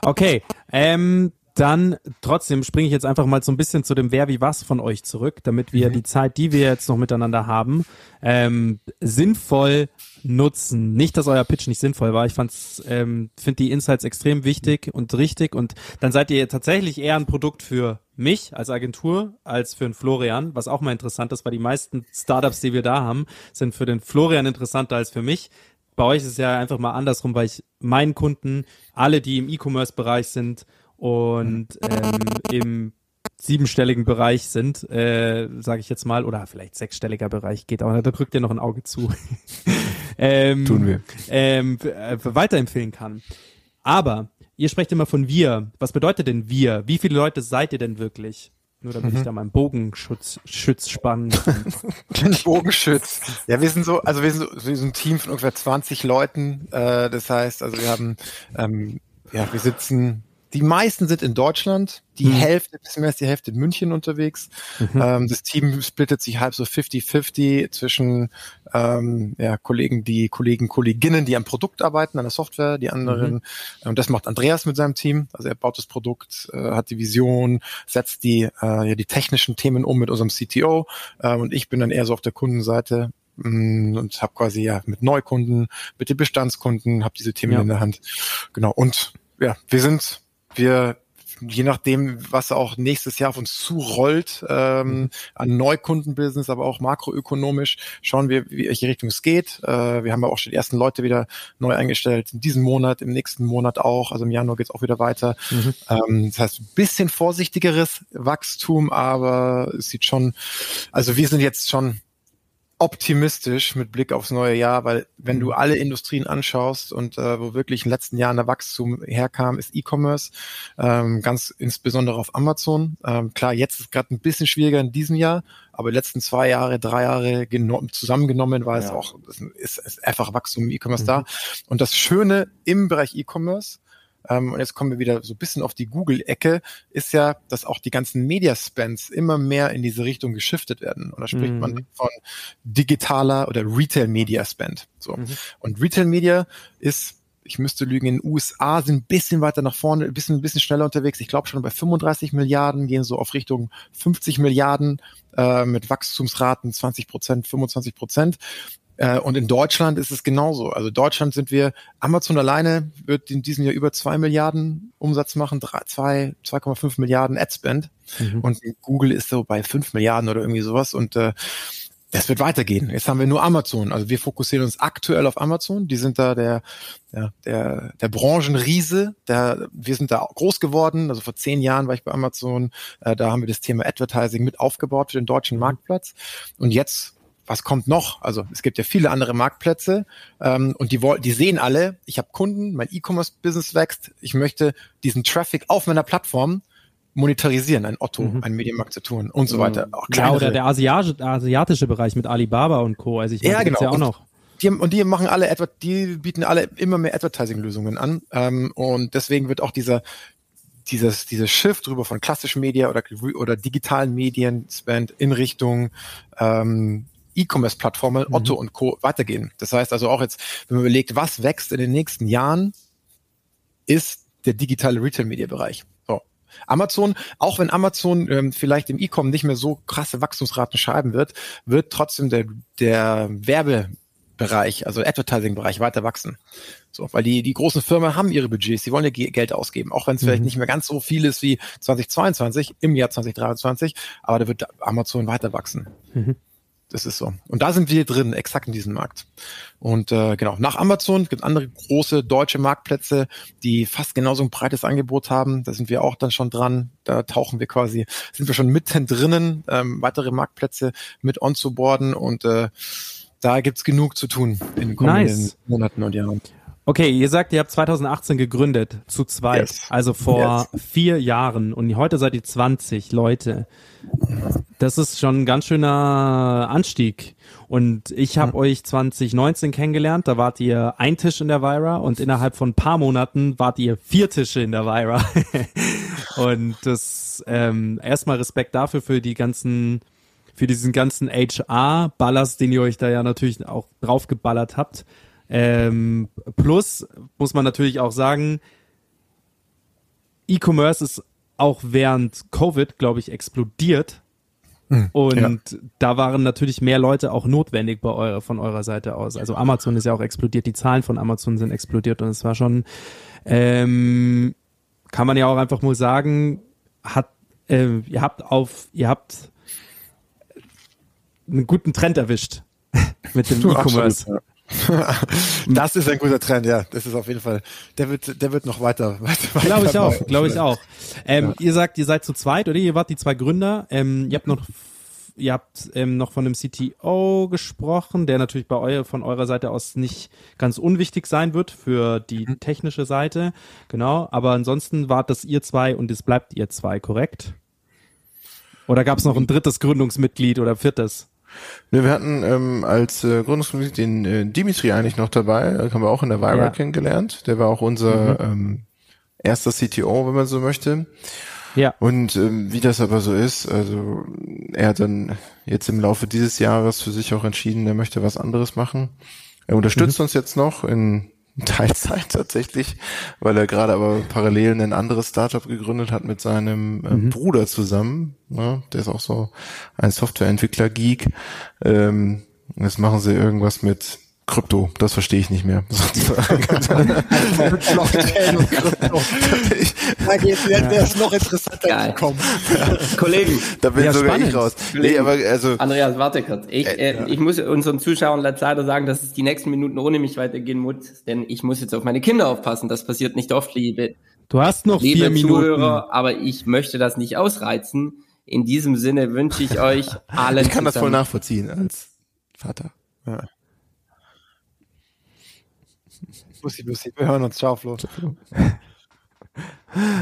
Okay, ähm, dann trotzdem springe ich jetzt einfach mal so ein bisschen zu dem Wer wie was von euch zurück, damit wir die Zeit, die wir jetzt noch miteinander haben, ähm, sinnvoll nutzen. Nicht, dass euer Pitch nicht sinnvoll war. Ich fand's, ähm, finde die Insights extrem wichtig und richtig und dann seid ihr tatsächlich eher ein Produkt für mich als Agentur als für den Florian, was auch mal interessant ist, weil die meisten Startups, die wir da haben, sind für den Florian interessanter als für mich bei euch ist es ja einfach mal andersrum, weil ich meinen Kunden, alle, die im E-Commerce-Bereich sind und ähm, im siebenstelligen Bereich sind, äh, sage ich jetzt mal, oder vielleicht sechsstelliger Bereich geht auch, da drückt ihr noch ein Auge zu. (laughs) ähm, Tun wir. Ähm, äh, weiterempfehlen kann. Aber ihr sprecht immer von wir. Was bedeutet denn wir? Wie viele Leute seid ihr denn wirklich? Nur damit ich da meinen Bogenschutz Schütz spannen. (laughs) Ein Bogenschütz. Ja, wir sind so, also wir sind, so, wir sind ein Team von ungefähr 20 Leuten. Äh, das heißt, also wir haben, ähm, ja, wir sitzen, die meisten sind in Deutschland, die Hälfte, bisschen mehr als die Hälfte in München unterwegs. Ähm, das Team splittet sich halb so 50-50 zwischen ähm, ja, Kollegen, die Kollegen, Kolleginnen, die am Produkt arbeiten, an der Software, die anderen. Und das macht Andreas mit seinem Team. Also er baut das Produkt, äh, hat die Vision, setzt die, äh, ja, die technischen Themen um mit unserem CTO. Ähm, und ich bin dann eher so auf der Kundenseite mm, und habe quasi ja mit Neukunden, mit den Bestandskunden, habe diese Themen Ja. in der Hand. Genau. Und ja, wir sind, wir je nachdem, was auch nächstes Jahr auf uns zurollt, ähm, an Neukundenbusiness, aber auch makroökonomisch, schauen wir, wie welche Richtung es geht. Äh, wir haben aber auch schon die ersten Leute wieder neu eingestellt, in diesem Monat, im nächsten Monat auch, also im Januar geht es auch wieder weiter. Ähm, das heißt, ein bisschen vorsichtigeres Wachstum, aber es sieht schon, also wir sind jetzt schon optimistisch mit Blick aufs neue Jahr, weil wenn du alle Industrien anschaust und äh, wo wirklich in den letzten Jahren der Wachstum herkam, ist E-Commerce, ähm, ganz insbesondere auf Amazon. Ähm, klar, jetzt ist gerade ein bisschen schwieriger in diesem Jahr, aber die letzten zwei Jahre, drei Jahre geno- zusammengenommen war es Ja. auch, ist, ist einfach Wachstum im E-Commerce da. Und das Schöne im Bereich E-Commerce, und jetzt kommen wir wieder so ein bisschen auf die Google-Ecke, ist ja, dass auch die ganzen Media-Spends immer mehr in diese Richtung geschiftet werden. Und da spricht man von digitaler oder Retail-Media-Spend. So. Und Retail-Media ist ich müsste lügen, in den USA sind ein bisschen weiter nach vorne, ein bisschen, ein bisschen schneller unterwegs. Ich glaube schon bei 35 Milliarden, gehen so auf Richtung 50 Milliarden äh, mit Wachstumsraten 20 Prozent, 25 Prozent. Äh, und in Deutschland ist es genauso. Also Deutschland sind wir, Amazon alleine wird in diesem Jahr über zwei Milliarden Umsatz machen, 2,5 Milliarden Adspend. Mhm. Und Google ist so bei fünf Milliarden oder irgendwie sowas. Und äh, das wird weitergehen. Jetzt haben wir nur Amazon. Also wir fokussieren uns aktuell auf Amazon. Die sind da der, der, der, der Branchenriese. Der, wir sind da groß geworden. Also vor zehn Jahren war ich bei Amazon. Äh, da haben wir das Thema Advertising mit aufgebaut für den deutschen mhm. Marktplatz. Und jetzt was kommt noch? Also es gibt ja viele andere Marktplätze ähm, und die, die sehen alle, ich habe Kunden, mein E-Commerce-Business wächst, ich möchte diesen Traffic auf meiner Plattform monetarisieren, ein Otto, mhm. ein Medienmarkt zu tun und so weiter. Auch ja, oder der asiatische, asiatische Bereich mit Alibaba und Co. Also ich meine, ja, genau. ja auch noch. Die, und die machen alle etwa, die bieten alle immer mehr Advertising-Lösungen an. Ähm, und deswegen wird auch dieser dieses, dieses Shift drüber von klassischen Media oder, oder digitalen Medien Spend in Richtung ähm, E-Commerce-Plattformen, mhm. Otto und Co. weitergehen. Das heißt also auch jetzt, wenn man überlegt, was wächst in den nächsten Jahren, ist der digitale Retail-Media-Bereich. So. Amazon, auch wenn Amazon ähm, vielleicht im E-Com nicht mehr so krasse Wachstumsraten schreiben wird, wird trotzdem der, der Werbebereich, also Advertising-Bereich weiter wachsen. So, weil die, die großen Firmen haben ihre Budgets, sie wollen ja Geld ausgeben, auch wenn es mhm. vielleicht nicht mehr ganz so viel ist wie 2022, im Jahr 2023, aber da wird Amazon weiter wachsen. Mhm. Das ist so. Und da sind wir drin, exakt in diesem Markt. Und äh, genau, nach Amazon gibt andere große deutsche Marktplätze, die fast genauso ein breites Angebot haben. Da sind wir auch dann schon dran. Da tauchen wir quasi, sind wir schon mitten drinnen, ähm, weitere Marktplätze mit onzuboarden und äh, da gibt's genug zu tun in den kommenden nice. Monaten und Jahren. Okay, ihr sagt, ihr habt 2018 gegründet, zu zweit, yes. also vor yes. vier Jahren und heute seid ihr 20 Leute. Das ist schon ein ganz schöner Anstieg. Und ich habe mhm. euch 2019 kennengelernt, da wart ihr ein Tisch in der Vira und innerhalb von ein paar Monaten wart ihr vier Tische in der Vira. (laughs) und das ähm, erstmal Respekt dafür für die ganzen, für diesen ganzen HR-Ballast, den ihr euch da ja natürlich auch draufgeballert habt. Ähm, plus muss man natürlich auch sagen, E-Commerce ist auch während Covid, glaube ich, explodiert. Hm, und ja. da waren natürlich mehr Leute auch notwendig bei eurer, von eurer Seite aus. Also Amazon ist ja auch explodiert, die Zahlen von Amazon sind explodiert und es war schon, ähm, kann man ja auch einfach mal sagen, hat, äh, ihr habt auf, ihr habt einen guten Trend erwischt (laughs) mit dem E-Commerce. Ja. (laughs) das ist ein guter Trend, ja. Das ist auf jeden Fall, der wird, der wird noch weiter, (laughs) weiter, Glaube ich auch, glaube ich auch. Ähm, ja. Ihr sagt, ihr seid zu zweit, oder? Ihr wart die zwei Gründer. Ähm, ihr habt noch, ihr habt ähm, noch von einem CTO gesprochen, der natürlich bei euer, von eurer Seite aus nicht ganz unwichtig sein wird für die mhm. technische Seite. Genau. Aber ansonsten wart das ihr zwei und es bleibt ihr zwei, korrekt? Oder gab es noch ein drittes Gründungsmitglied oder viertes? Ne, wir hatten ähm, als äh, Gründungsmitglied den äh, Dimitri eigentlich noch dabei, äh, haben wir auch in der Vira ja. kennengelernt. Der war auch unser mhm. ähm, erster CTO, wenn man so möchte. Ja. Und ähm, wie das aber so ist, also er hat dann jetzt im Laufe dieses Jahres für sich auch entschieden, er möchte was anderes machen. Er unterstützt mhm. uns jetzt noch in (laughs) Teilzeit tatsächlich, weil er gerade aber parallel ein anderes Startup gegründet hat mit seinem äh, mhm. Bruder zusammen. Ne? Der ist auch so ein Softwareentwickler-Geek. Ähm, jetzt machen sie irgendwas mit Krypto, das verstehe ich nicht mehr. (laughs) Blockchain und Krypto. Da geht jetzt noch interessanter Geil. kommen. (laughs) Kollegen. Da bin ja, sogar spannend. ich raus. Nee, aber also, Andreas, warte kurz. Ich, äh, äh, ich muss unseren Zuschauern leider sagen, dass es die nächsten Minuten ohne mich weitergehen muss, denn ich muss jetzt auf meine Kinder aufpassen. Das passiert nicht oft, liebe. Du hast noch liebe vier Zuhörer, Minuten. aber ich möchte das nicht ausreizen. In diesem Sinne wünsche ich euch allen. Ich kann zusammen. das voll nachvollziehen als Vater. Ja. Bussi, Bussi, wir hören uns. Ciao, Flo. (laughs)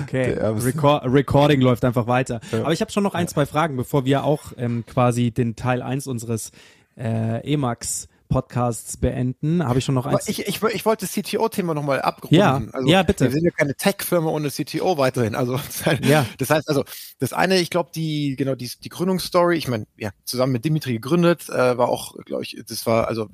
Okay, Record Recording läuft einfach weiter. Ja. Aber ich habe schon noch ein, zwei Fragen, bevor wir auch ähm, quasi den Teil eins unseres äh, Emacs Podcasts beenden. Habe ich schon noch eins. Ich, ich, ich wollte das CTO-Thema nochmal abrunden. Ja, also, ja, bitte. Wir sind ja keine Tech-Firma ohne CTO weiterhin. Also (laughs) ja. das heißt also, das eine, ich glaube, die genau die, die Gründungsstory. Ich meine, ja, zusammen mit Dimitri gegründet, äh, war auch, glaube ich, das war also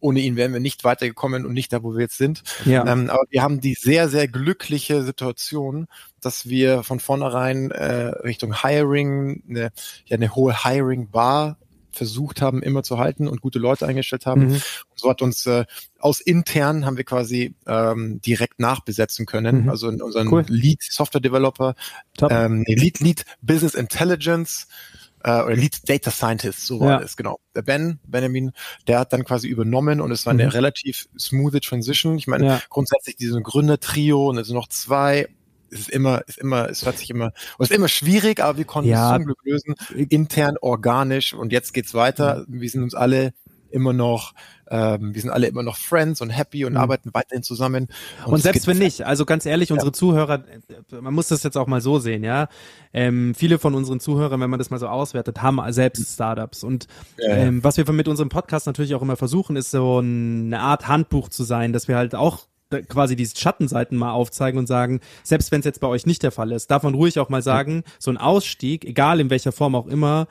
ohne ihn wären wir nicht weitergekommen und nicht da, wo wir jetzt sind. Ja. Ähm, aber wir haben die sehr, sehr glückliche Situation, dass wir von vornherein äh, Richtung Hiring, eine, ja, eine hohe Hiring-Bar versucht haben, immer zu halten und gute Leute eingestellt haben. Mhm. Und so hat uns äh, aus intern haben wir quasi ähm, direkt nachbesetzen können. Mhm. Also in unseren Cool. Lead Software Developer, Top. ähm, nee, Lead Lead Business Intelligence äh, oder Lead Data Scientist, so war Ja. es, genau. Der Ben, Benjamin, der hat dann quasi übernommen und es war eine Mhm. relativ smooth Transition. Ich meine, Ja. grundsätzlich diese Gründertrio und es sind noch zwei. Es ist immer, ist immer, es hört sich immer, und es ist immer schwierig, aber wir konnten Ja. es zum Glück lösen, intern, organisch und jetzt geht's weiter. Wir sind uns alle immer noch, ähm, wir sind alle immer noch Friends und happy und Mhm. arbeiten weiterhin zusammen. Und es selbst wenn nicht, also ganz ehrlich, unsere Zuhörer, man muss das jetzt auch mal so sehen, ja. Ähm, viele von unseren Zuhörern, wenn man das mal so auswertet, haben selbst Startups. Und Ja, ja. ähm, was wir mit unserem Podcast natürlich auch immer versuchen, ist so eine Art Handbuch zu sein, dass wir halt auch quasi diese Schattenseiten mal aufzeigen und sagen, selbst wenn es jetzt bei euch nicht der Fall ist, darf man ruhig auch mal sagen, so ein Ausstieg, egal in welcher Form auch immer,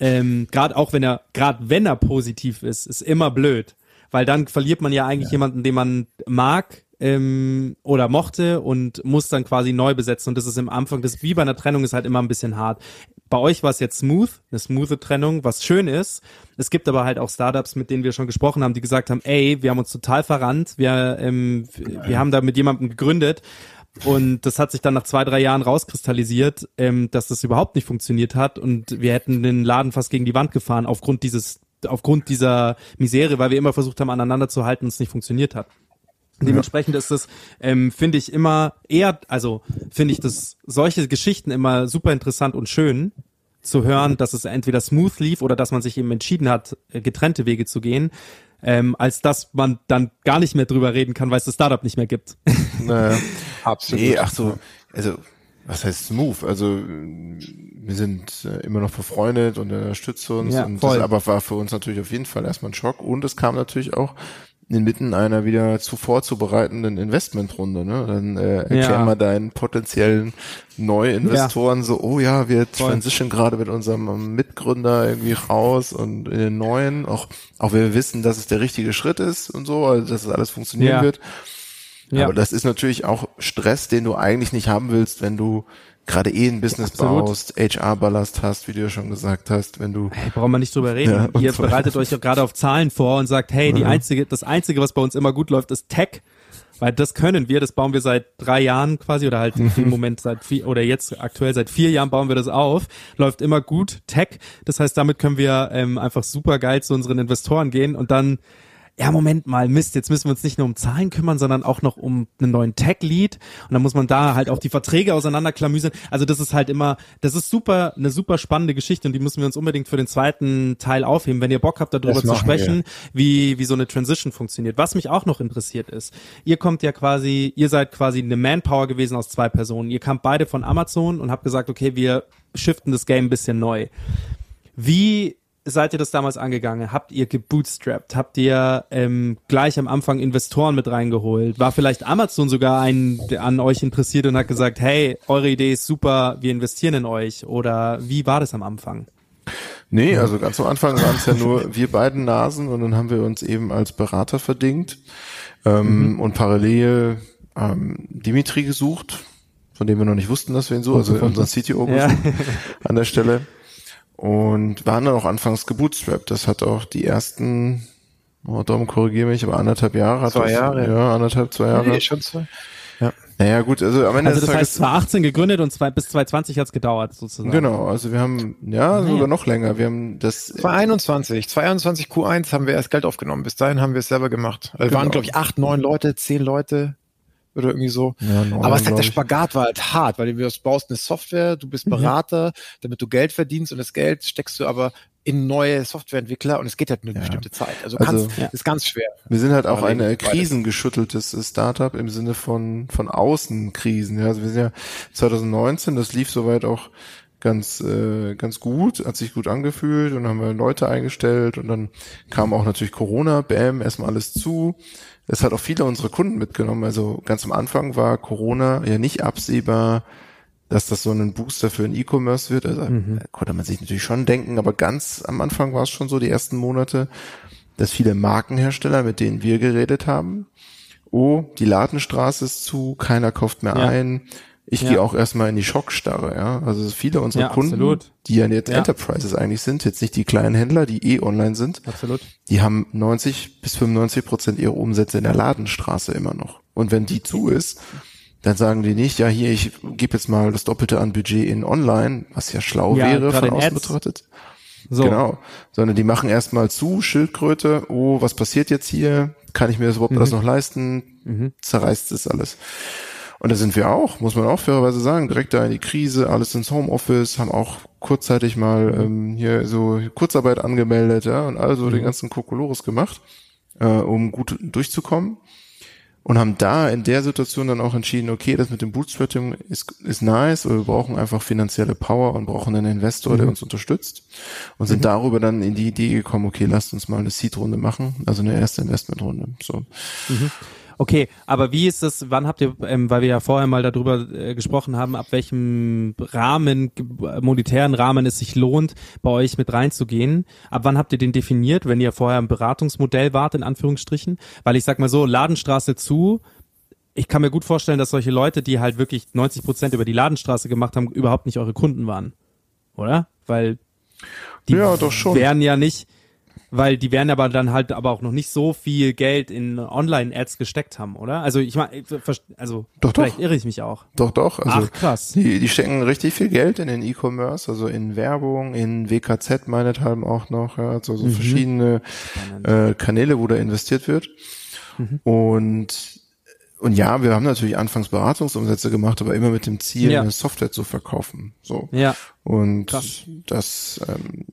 ähm, gerade auch wenn er, gerade wenn er positiv ist, ist immer blöd. Weil dann verliert man ja eigentlich jemanden, den man mag ähm, oder mochte und muss dann quasi neu besetzen. Und das ist im Anfang, das wie bei einer Trennung ist halt immer ein bisschen hart. Bei euch war es jetzt smooth, eine smoothe Trennung, was schön ist. Es gibt aber halt auch Startups, mit denen wir schon gesprochen haben, die gesagt haben, ey, wir haben uns total verrannt, wir, ähm, wir haben da mit jemandem gegründet und das hat sich dann nach zwei, drei Jahren rauskristallisiert, ähm, dass das überhaupt nicht funktioniert hat und wir hätten den Laden fast gegen die Wand gefahren aufgrund dieses, aufgrund dieser Misere, weil wir immer versucht haben, aneinander zu halten und es nicht funktioniert hat. Dementsprechend ist es, ähm, finde ich immer eher, also finde ich das solche Geschichten immer super interessant und schön zu hören, dass es entweder smooth lief oder dass man sich eben entschieden hat, äh, getrennte Wege zu gehen, ähm, als dass man dann gar nicht mehr drüber reden kann, weil es das Startup nicht mehr gibt. (laughs) Naja. Absolut. Nee, ach so, also was heißt smooth? Also wir sind äh, immer noch befreundet und er unterstützt uns Ja, und voll. das aber war für uns natürlich auf jeden Fall erstmal ein Schock und es kam natürlich auch inmitten einer wieder zuvor zu bereitenden Investmentrunde, ne? Dann äh, erklär Ja. mal deinen potenziellen Neuinvestoren so, oh ja, wir Voll. transition gerade mit unserem Mitgründer irgendwie raus und in den neuen, auch auch wenn wir wissen, dass es der richtige Schritt ist und so, also dass es alles funktionieren Ja. wird. Ja. Aber das ist natürlich auch Stress, den du eigentlich nicht haben willst, wenn du gerade eh ein Business Absolut. baust, HR-Ballast hast, wie du ja schon gesagt hast, wenn du Hey, brauchen wir nicht drüber reden. Ja, Ihr so. bereitet euch ja gerade auf Zahlen vor und sagt, hey, die einzige, das einzige, was bei uns immer gut läuft, ist Tech. Weil das können wir, das bauen wir seit drei Jahren quasi oder halt im (laughs) Moment seit vier oder jetzt aktuell seit vier Jahren bauen wir das auf. Läuft immer gut, Tech. Das heißt, damit können wir ähm, einfach super geil zu unseren Investoren gehen und dann ja, Moment mal, Mist, jetzt müssen wir uns nicht nur um Zahlen kümmern, sondern auch noch um einen neuen Tech-Lead. Und dann muss man da halt auch die Verträge auseinanderklamüsern. Also das ist halt immer, das ist super, eine super spannende Geschichte und die müssen wir uns unbedingt für den zweiten Teil aufheben. Wenn ihr Bock habt, darüber Das zu sprechen, wie, wie so eine Transition funktioniert. Was mich auch noch interessiert ist, ihr kommt ja quasi, ihr seid quasi eine Manpower gewesen aus zwei Personen. Ihr kamt beide von Amazon und habt gesagt, okay, wir shiften das Game ein bisschen neu. Wie seid ihr das damals angegangen? Habt ihr gebootstrapped? Habt ihr ähm, gleich am Anfang Investoren mit reingeholt? War vielleicht Amazon sogar ein, der an euch interessiert und hat gesagt, hey, eure Idee ist super, wir investieren in euch? Oder wie war das am Anfang? Nee, also ganz am Anfang waren es ja nur wir beiden Nasen und dann haben wir uns eben als Berater verdingt ähm, und parallel ähm, Dimitri gesucht, von dem wir noch nicht wussten, dass wir ihn so, also unseren CTO Ja. an der Stelle und waren dann auch anfangs gebootstrapped. Das hat auch die ersten, oh, Dom, korrigiere mich, aber anderthalb Jahre hat Zwei das, Jahre. Ja, anderthalb, zwei Jahre. Nee, schon so. Naja, gut, also am Ende Also das heißt 2018 gegründet und zwei, bis 2020 hat's gedauert sozusagen. Genau, also wir haben, ja, sogar noch länger. Wir haben das 2021, 2021 Q1 haben wir erst Geld aufgenommen. Bis dahin haben wir es selber gemacht. Also Genau. waren, glaube ich, acht, neun Leute, zehn Leute oder irgendwie so. Ja, Aber es glaub der. Spagat war halt hart, weil du baust eine Software, du bist Berater, damit du Geld verdienst und das Geld steckst du aber in neue Softwareentwickler und es geht halt nur eine bestimmte Zeit. Also, Also, kannst, ja. ist ganz schwer. Wir sind halt auch ein krisengeschütteltes Startup im Sinne von, von Außenkrisen. Ja, also wir sind ja 2019, das lief soweit auch ganz, äh, ganz gut, hat sich gut angefühlt und haben wir Leute eingestellt und dann kam auch natürlich Corona, bam, erstmal alles zu. Es hat auch viele unserer Kunden mitgenommen. Also ganz am Anfang war Corona ja nicht absehbar, dass das so ein Booster für den E-Commerce wird. Also Mhm. konnte man sich natürlich schon denken, aber ganz am Anfang war es schon so, die ersten Monate, dass viele Markenhersteller, mit denen wir geredet haben, oh, die Ladenstraße ist zu, keiner kauft mehr Ja. ein. Ich Ja. gehe auch erstmal in die Schockstarre, ja. Also viele unserer Ja, Kunden, absolut. die ja jetzt. Enterprises eigentlich sind, jetzt nicht die kleinen Händler, die eh online sind, Absolut. die haben 90 bis 95 Prozent ihrer Umsätze in der Ladenstraße immer noch. Und wenn die zu ist, dann sagen die nicht, ja hier, ich gebe jetzt mal das Doppelte an Budget in online, was ja schlau wäre von außen Ads. betrachtet. So. Genau. Sondern die machen erstmal zu, Schildkröte, oh, was passiert jetzt hier? Kann ich mir das überhaupt Mhm. alles noch leisten? Zerreißt es alles. Und da sind wir auch, muss man auch fairerweise sagen, direkt da in die Krise, alles ins Homeoffice, haben auch kurzzeitig mal ähm, hier so Kurzarbeit angemeldet, ja, und also Mhm. den ganzen Kokolores gemacht, äh, um gut durchzukommen. Und haben da in der Situation dann auch entschieden, okay, das mit dem Bootstrapping ist, ist nice, aber wir brauchen einfach finanzielle Power und brauchen einen Investor, der uns unterstützt. Und sind darüber dann in die Idee gekommen, okay, lasst uns mal eine Seed-Runde machen, also eine erste Investmentrunde. So. Okay, aber wie ist das, wann habt ihr, ähm, weil wir ja vorher mal darüber äh, gesprochen haben, ab welchem Rahmen, monetären Rahmen es sich lohnt, bei euch mit reinzugehen, ab wann habt ihr den definiert, wenn ihr vorher im Beratungsmodell wart, in Anführungsstrichen? Weil ich sag mal so, Ladenstraße zu, ich kann mir gut vorstellen, dass solche Leute, die halt wirklich 90 Prozent über die Ladenstraße gemacht haben, überhaupt nicht eure Kunden waren. Oder? Weil die Ja, doch schon. wären ja nicht, weil die werden aber dann halt aber auch noch nicht so viel Geld in Online-Ads gesteckt haben, oder? Also ich meine, also Doch, doch. vielleicht irre ich mich auch. Doch, doch. Also Ach, krass. Die, die stecken richtig viel Geld in den E-Commerce, also in Werbung, in WKZ meinethalb auch noch, ja, also so verschiedene äh, Kanäle, wo da investiert wird. Und und ja, wir haben natürlich anfangs Beratungsumsätze gemacht, aber immer mit dem Ziel, Ja. eine Software zu verkaufen. So. Ja. Und Krass. das, ähm,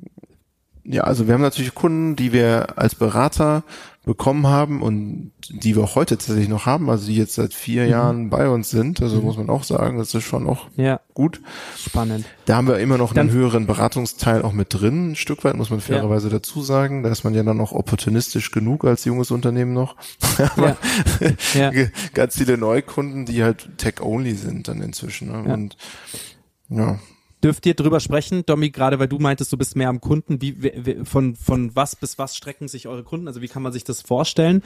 ja, also wir haben natürlich Kunden, die wir als Berater bekommen haben und die wir auch heute tatsächlich noch haben, also die jetzt seit vier Jahren bei uns sind. Also muss man auch sagen, das ist schon auch Ja, gut. spannend. Da haben wir immer noch Dann- einen höheren Beratungsteil auch mit drin, ein Stück weit, muss man fairerweise dazu sagen. Da ist man ja dann auch opportunistisch genug als junges Unternehmen noch. (laughs) Aber Ja. (laughs) ganz viele Neukunden, die halt tech-only sind dann inzwischen. Ne? Ja. Und ja, Dürft ihr drüber sprechen, Domi, gerade weil du meintest, du bist mehr am Kunden, wie, wie von, von was bis was strecken sich eure Kunden? Also wie kann man sich das vorstellen?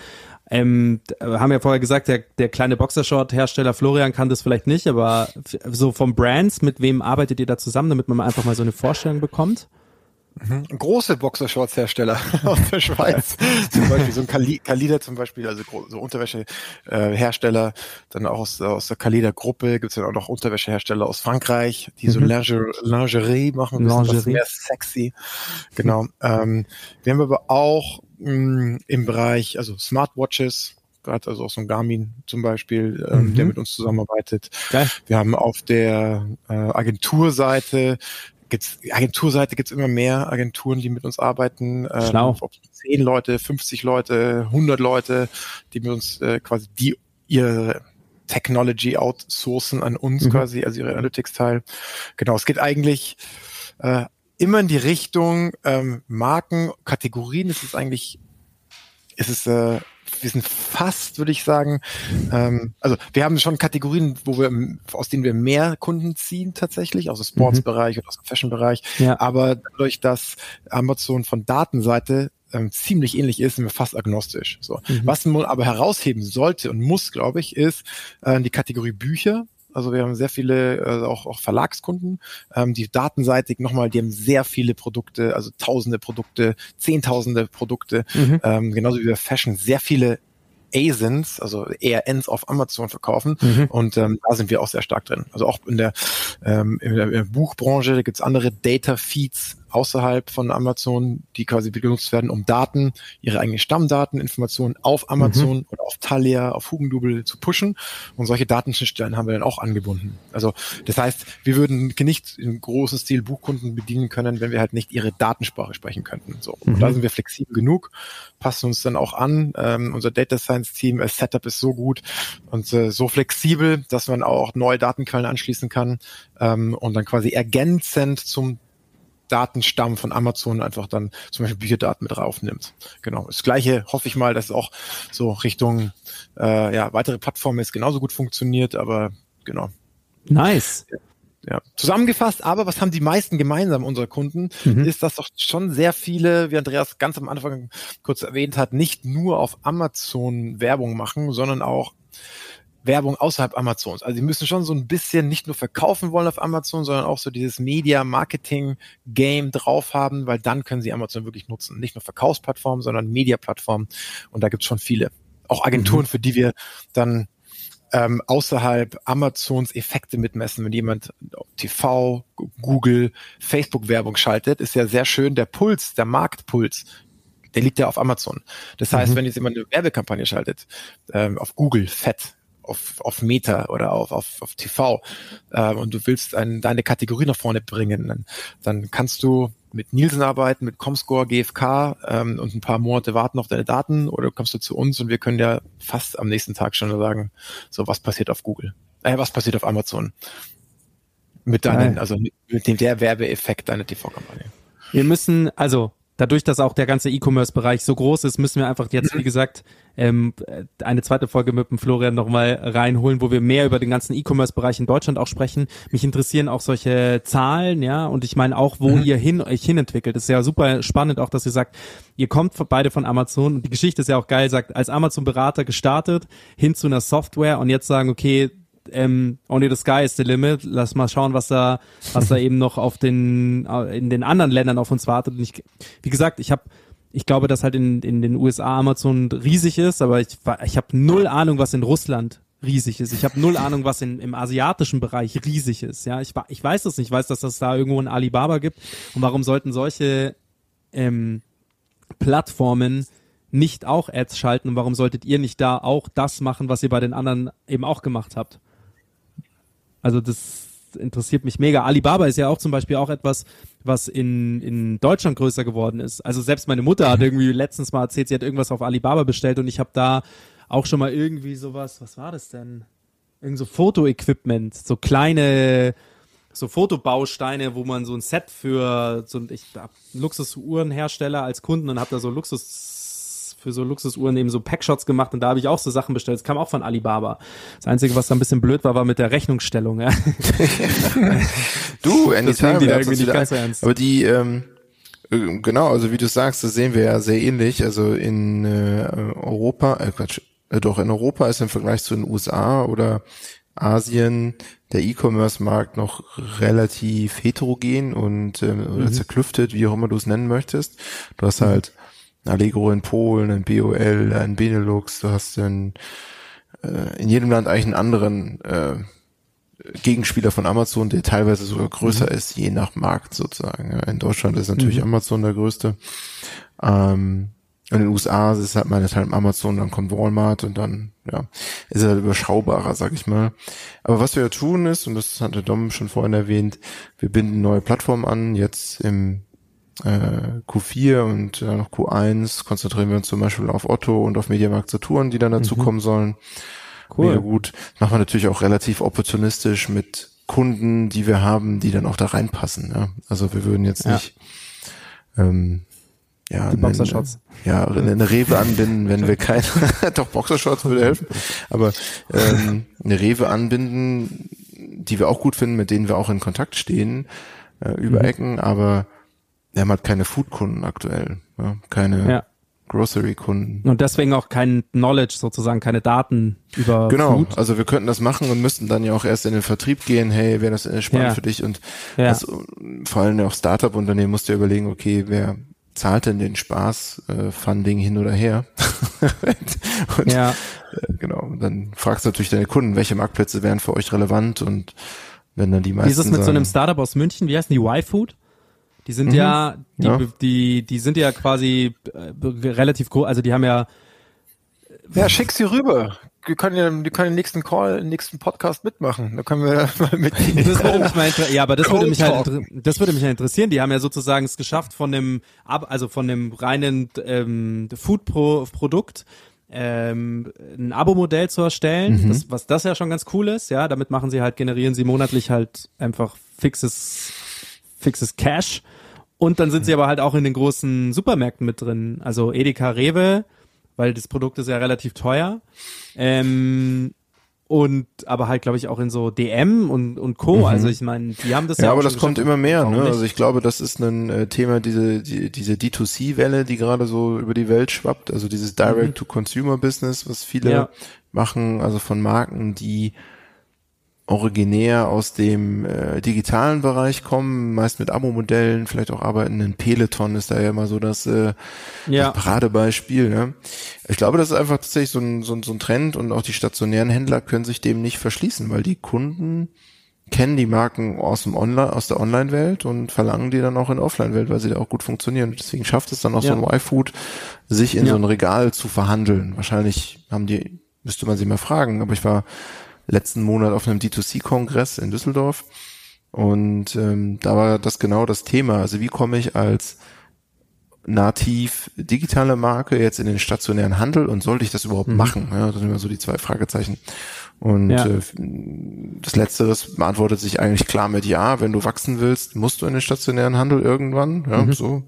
Ähm, äh, haben ja vorher gesagt, der, der kleine Boxershort-Hersteller Florian kann das vielleicht nicht, aber so vom Brands, mit wem arbeitet ihr da zusammen, damit man einfach mal so eine Vorstellung bekommt? Große Boxershorts-Hersteller (laughs) aus der Schweiz. (laughs) zum Beispiel so ein Kali Kalida zum Beispiel, also so Unterwäschehersteller, dann auch aus, aus der Kalida-Gruppe gibt es dann auch noch Unterwäschehersteller aus Frankreich, die so Mhm. Lingerie, Lingerie machen, ein bisschen was Lingerie. mehr sexy. Genau. Ähm, wir haben aber auch mh, im Bereich, also Smartwatches, gerade also auch so ein Garmin zum Beispiel, ähm, Mhm. der mit uns zusammenarbeitet. Geil. Wir haben auf der äh, Agenturseite gibt's Agenturseite gibt's immer mehr Agenturen, die mit uns arbeiten. Ähm, Schlau. Ob zehn Leute, 50 Leute, 100 Leute, die mit uns äh, quasi die ihre Technology outsourcen an uns Mhm. quasi, also ihre Analytics-Teil. Genau, es geht eigentlich äh, immer in die Richtung ähm, Marken, Kategorien. Es ist eigentlich, es ist äh, wir sind fast, würde ich sagen, ähm, also wir haben schon Kategorien, wo wir, aus denen wir mehr Kunden ziehen tatsächlich, aus dem Sportsbereich oder aus dem Fashionbereich. Ja. Aber dadurch, dass Amazon von Datenseite ähm, ziemlich ähnlich ist, sind wir fast agnostisch. So. Was man aber herausheben sollte und muss, glaube ich, ist äh, die Kategorie Bücher. Also wir haben sehr viele äh, auch, auch Verlagskunden, ähm, die datenseitig nochmal, die haben sehr viele Produkte, also tausende Produkte, zehntausende Produkte, Mhm. ähm, genauso wie wir Fashion sehr viele ASINs, also ERNs auf Amazon verkaufen. Mhm. Und ähm, da sind wir auch sehr stark drin. Also auch in der, ähm, in der, in der Buchbranche, da gibt's andere Data Feeds außerhalb von Amazon, die quasi genutzt werden, um Daten, ihre eigenen Stammdaten, Informationen auf Amazon oder auf Thalia, auf Hugendubel zu pushen. Und solche Datenschnittstellen haben wir dann auch angebunden. Also das heißt, wir würden nicht in großem Stil Buchkunden bedienen können, wenn wir halt nicht ihre Datensprache sprechen könnten. So. Und da sind wir flexibel genug, passen uns dann auch an. Ähm, unser Data Science Team, äh, Setup ist so gut und äh, so flexibel, dass man auch neue Datenquellen anschließen kann ähm, und dann quasi ergänzend zum Datenstamm von Amazon einfach dann zum Beispiel Bücherdaten mit raufnimmt. Genau. Das gleiche hoffe ich mal, dass es auch so Richtung äh, ja, weitere Plattformen jetzt genauso gut funktioniert, aber genau. Nice. Ja. Zusammengefasst, aber was haben die meisten gemeinsam, unsere Kunden, mhm. ist, dass doch schon sehr viele, wie Andreas ganz am Anfang kurz erwähnt hat, nicht nur auf Amazon Werbung machen, sondern auch Werbung außerhalb Amazons. Also sie müssen schon so ein bisschen nicht nur verkaufen wollen auf Amazon, sondern auch so dieses Media-Marketing-Game drauf haben, weil dann können sie Amazon wirklich nutzen. Nicht nur Verkaufsplattformen, sondern Media-Plattformen. Und da gibt's schon viele. Auch Agenturen, mhm. für die wir dann ähm, außerhalb Amazons Effekte mitmessen. Wenn jemand TV, Google, Facebook-Werbung schaltet, ist ja sehr schön der Puls, der Marktpuls der liegt ja auf Amazon. Das heißt, mhm. wenn jetzt jemand eine Werbekampagne schaltet, ähm, auf Google, fett, auf, auf Meta oder auf, auf, auf TV äh, und du willst ein, deine Kategorie nach vorne bringen, dann, dann kannst du mit Nielsen arbeiten, mit Comscore, GfK ähm, und ein paar Monate warten auf deine Daten oder kommst du zu uns und wir können ja fast am nächsten Tag schon sagen, so was passiert auf Google, äh, was passiert auf Amazon? Mit deinen, also mit, mit dem der Werbeeffekt deiner TV-Kampagne. Wir müssen, also dadurch, dass auch der ganze E-Commerce-Bereich so groß ist, müssen wir einfach jetzt, wie gesagt, ähm, eine zweite Folge mit dem Florian nochmal reinholen, wo wir mehr über den ganzen E-Commerce-Bereich in Deutschland auch sprechen. Mich interessieren auch solche Zahlen, ja, und ich meine auch, wo mhm. ihr hin, euch hinentwickelt. Das ist ja super spannend auch, dass ihr sagt, ihr kommt beide von Amazon und die Geschichte ist ja auch geil, sagt, als Amazon-Berater gestartet, hin zu einer Software und jetzt sagen, okay, ähm, Only the Sky is the limit. Lass mal schauen, was da, was da (laughs) eben noch auf den, in den anderen Ländern auf uns wartet. Und ich, wie gesagt, ich habe ich glaube, dass halt in, in den USA Amazon riesig ist, aber ich, ich habe null Ahnung, was in Russland riesig ist. Ich habe null Ahnung, was in, im asiatischen Bereich riesig ist. Ja, ich, ich weiß das nicht. Ich weiß, dass das da irgendwo ein Alibaba gibt. Und warum sollten solche ähm, Plattformen nicht auch Ads schalten? Und warum solltet ihr nicht da auch das machen, was ihr bei den anderen eben auch gemacht habt? Also das interessiert mich mega. Alibaba ist ja auch zum Beispiel auch etwas, was in, in Deutschland größer geworden ist. Also selbst meine Mutter hat irgendwie letztens mal erzählt, sie hat irgendwas auf Alibaba bestellt und ich habe da auch schon mal irgendwie sowas, was war das denn? Irgend so Fotoequipment, so kleine, so Fotobausteine, wo man so ein Set für so ein, ich hab Luxusuhrenhersteller als Kunden und habe da so Luxus für so Luxusuhren eben so Packshots gemacht und da habe ich auch so Sachen bestellt. Das kam auch von Alibaba. Das Einzige, was da ein bisschen blöd war, war mit der Rechnungsstellung. Ja. (laughs) du, anytime, die da irgendwie nicht ganz ernst. Aber die, ähm, äh, genau, also wie du sagst, das sehen wir ja sehr ähnlich. Also in äh, Europa, äh, Quatsch, äh, doch in Europa ist im Vergleich zu den USA oder Asien der E-Commerce-Markt noch relativ heterogen und äh, mhm. zerklüftet, wie auch immer du es nennen möchtest. Du hast halt Allegro in Polen, ein BOL, ein Benelux, du hast in, äh, in jedem Land eigentlich einen anderen äh, Gegenspieler von Amazon, der teilweise sogar größer mhm. ist, je nach Markt sozusagen. In Deutschland ist natürlich mhm. Amazon der größte. Ähm, in den USA ist es halt meine Teil Amazon, dann kommt Walmart und dann, ja, ist halt überschaubarer, sag ich mal. Aber was wir ja tun ist, und das hat der Dom schon vorhin erwähnt, wir binden neue Plattformen an, jetzt im äh, Q4 und äh, noch Q1 konzentrieren wir uns zum Beispiel auf Otto und auf Mediamarkt Saturn, die dann dazukommen mhm. sollen. Cool. Mega gut. Machen wir natürlich auch relativ opportunistisch mit Kunden, die wir haben, die dann auch da reinpassen. Ja? Also wir würden jetzt ja. nicht ähm, ja, die Boxershots. ja, eine Rewe anbinden, wenn wir keine, (laughs) doch Boxershots würde helfen, aber ähm, eine Rewe anbinden, die wir auch gut finden, mit denen wir auch in Kontakt stehen, äh, über mhm. Ecken, aber wir haben halt keine Food-Kunden aktuell, ja, keine ja. Grocery-Kunden. Und deswegen auch kein Knowledge sozusagen, keine Daten über Genau, Food. also wir könnten das machen und müssten dann ja auch erst in den Vertrieb gehen, hey, wäre das spannend ja. für dich und ja. das, vor allem auch Startup-Unternehmen musst du überlegen, okay, wer zahlt denn den Spaß-Funding äh, hin oder her? (laughs) und, ja. Äh, genau, und dann fragst du natürlich deine Kunden, welche Marktplätze wären für euch relevant und wenn dann die meisten Wie ist es mit sagen, so einem Startup aus München? Wie heißen die Y-Food? Die sind mhm. ja, die, ja. die, die sind ja quasi äh, relativ groß, also die haben ja. Ja, schick sie rüber. Die können ja, die können den nächsten Call, den nächsten Podcast mitmachen. Da können wir (laughs) mal mit das (laughs) würde mich mal Ja, aber das würde mich halt, das würde mich halt interessieren. Die haben ja sozusagen es geschafft von dem, also von dem reinen ähm, Food-Produkt ähm, ein Abo-Modell zu erstellen, mhm. das, was das ja schon ganz cool ist, ja, damit machen sie halt, generieren sie monatlich halt einfach fixes, fixes Cash und dann sind sie aber halt auch in den großen Supermärkten mit drin. Also Edeka, Rewe, weil das Produkt ist ja relativ teuer. Ähm, und aber halt glaube ich auch in so DM und und Co. Also ich meine, die haben das ja, Ja, aber das kommt immer mehr. Ne? nicht? Also ich glaube, das ist ein äh, Thema, diese die, diese D2C-Welle, die gerade so über die Welt schwappt. Also dieses Direct-to-Consumer-Business, was viele Mhm. Ja. machen, also von Marken, die originär aus dem äh, digitalen Bereich kommen, meist mit Abo-Modellen, vielleicht auch arbeiten. Ein Peloton ist da ja immer so das, äh, Ja. das Paradebeispiel. Ne? Ich glaube, das ist einfach tatsächlich so ein, so, ein, so ein Trend und auch die stationären Händler können sich dem nicht verschließen, weil die Kunden kennen die Marken aus dem Online, aus der Online-Welt und verlangen die dann auch in der Offline-Welt, weil sie da auch gut funktionieren. Deswegen schafft es dann auch Ja. so ein Y-Food, sich in Ja. so ein Regal zu verhandeln. Wahrscheinlich haben die, müsste man sie mal fragen, aber ich war letzten Monat auf einem D2C-Kongress in Düsseldorf und ähm, da war das genau das Thema. Also wie komme ich als nativ digitale Marke jetzt in den stationären Handel und sollte ich das überhaupt machen? Ja, das sind immer so die zwei Fragezeichen. Und Ja. äh, das Letzteres beantwortet sich eigentlich klar mit Ja. Wenn du wachsen willst, musst du in den stationären Handel irgendwann. Ja, so.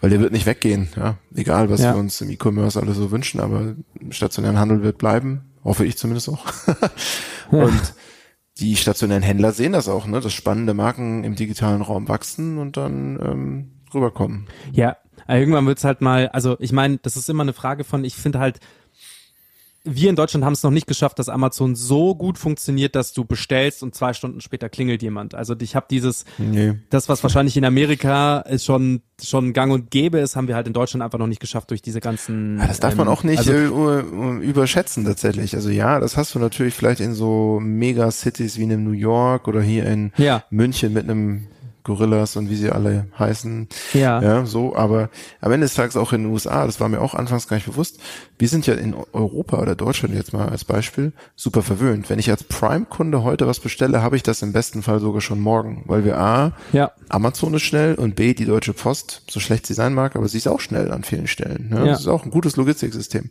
Weil der wird nicht weggehen. Ja, egal, was Ja. wir uns im E-Commerce alle so wünschen, aber stationären Handel wird bleiben. Hoffe ich zumindest auch. (laughs) Und die stationären Händler sehen das auch, ne, dass spannende Marken im digitalen Raum wachsen und dann ähm, rüberkommen. Ja, irgendwann wird's halt mal, also ich meine, das ist immer eine Frage von, ich finde halt, wir in Deutschland haben es noch nicht geschafft, dass Amazon so gut funktioniert, dass du bestellst und zwei Stunden später klingelt jemand. Also ich habe dieses, Nee. das, was wahrscheinlich in Amerika ist schon schon gang und gäbe ist, haben wir halt in Deutschland einfach noch nicht geschafft durch diese ganzen. Ja, das darf man ähm, auch nicht Also, äh, u- überschätzen tatsächlich. Also ja, das hast du natürlich vielleicht in so Megacities wie in New York oder hier in Ja. München mit einem Gorillas und wie sie alle heißen. Ja. Ja, so, aber am Ende des Tages auch in den USA, das war mir auch anfangs gar nicht bewusst. Wir sind ja in Europa oder Deutschland jetzt mal als Beispiel super verwöhnt. Wenn ich als Prime-Kunde heute was bestelle, habe ich das im besten Fall sogar schon morgen, weil wir A, Ja. Amazon ist schnell und B, die Deutsche Post, so schlecht sie sein mag, aber sie ist auch schnell an vielen Stellen. Ne? Ja. Das ist auch ein gutes Logistiksystem.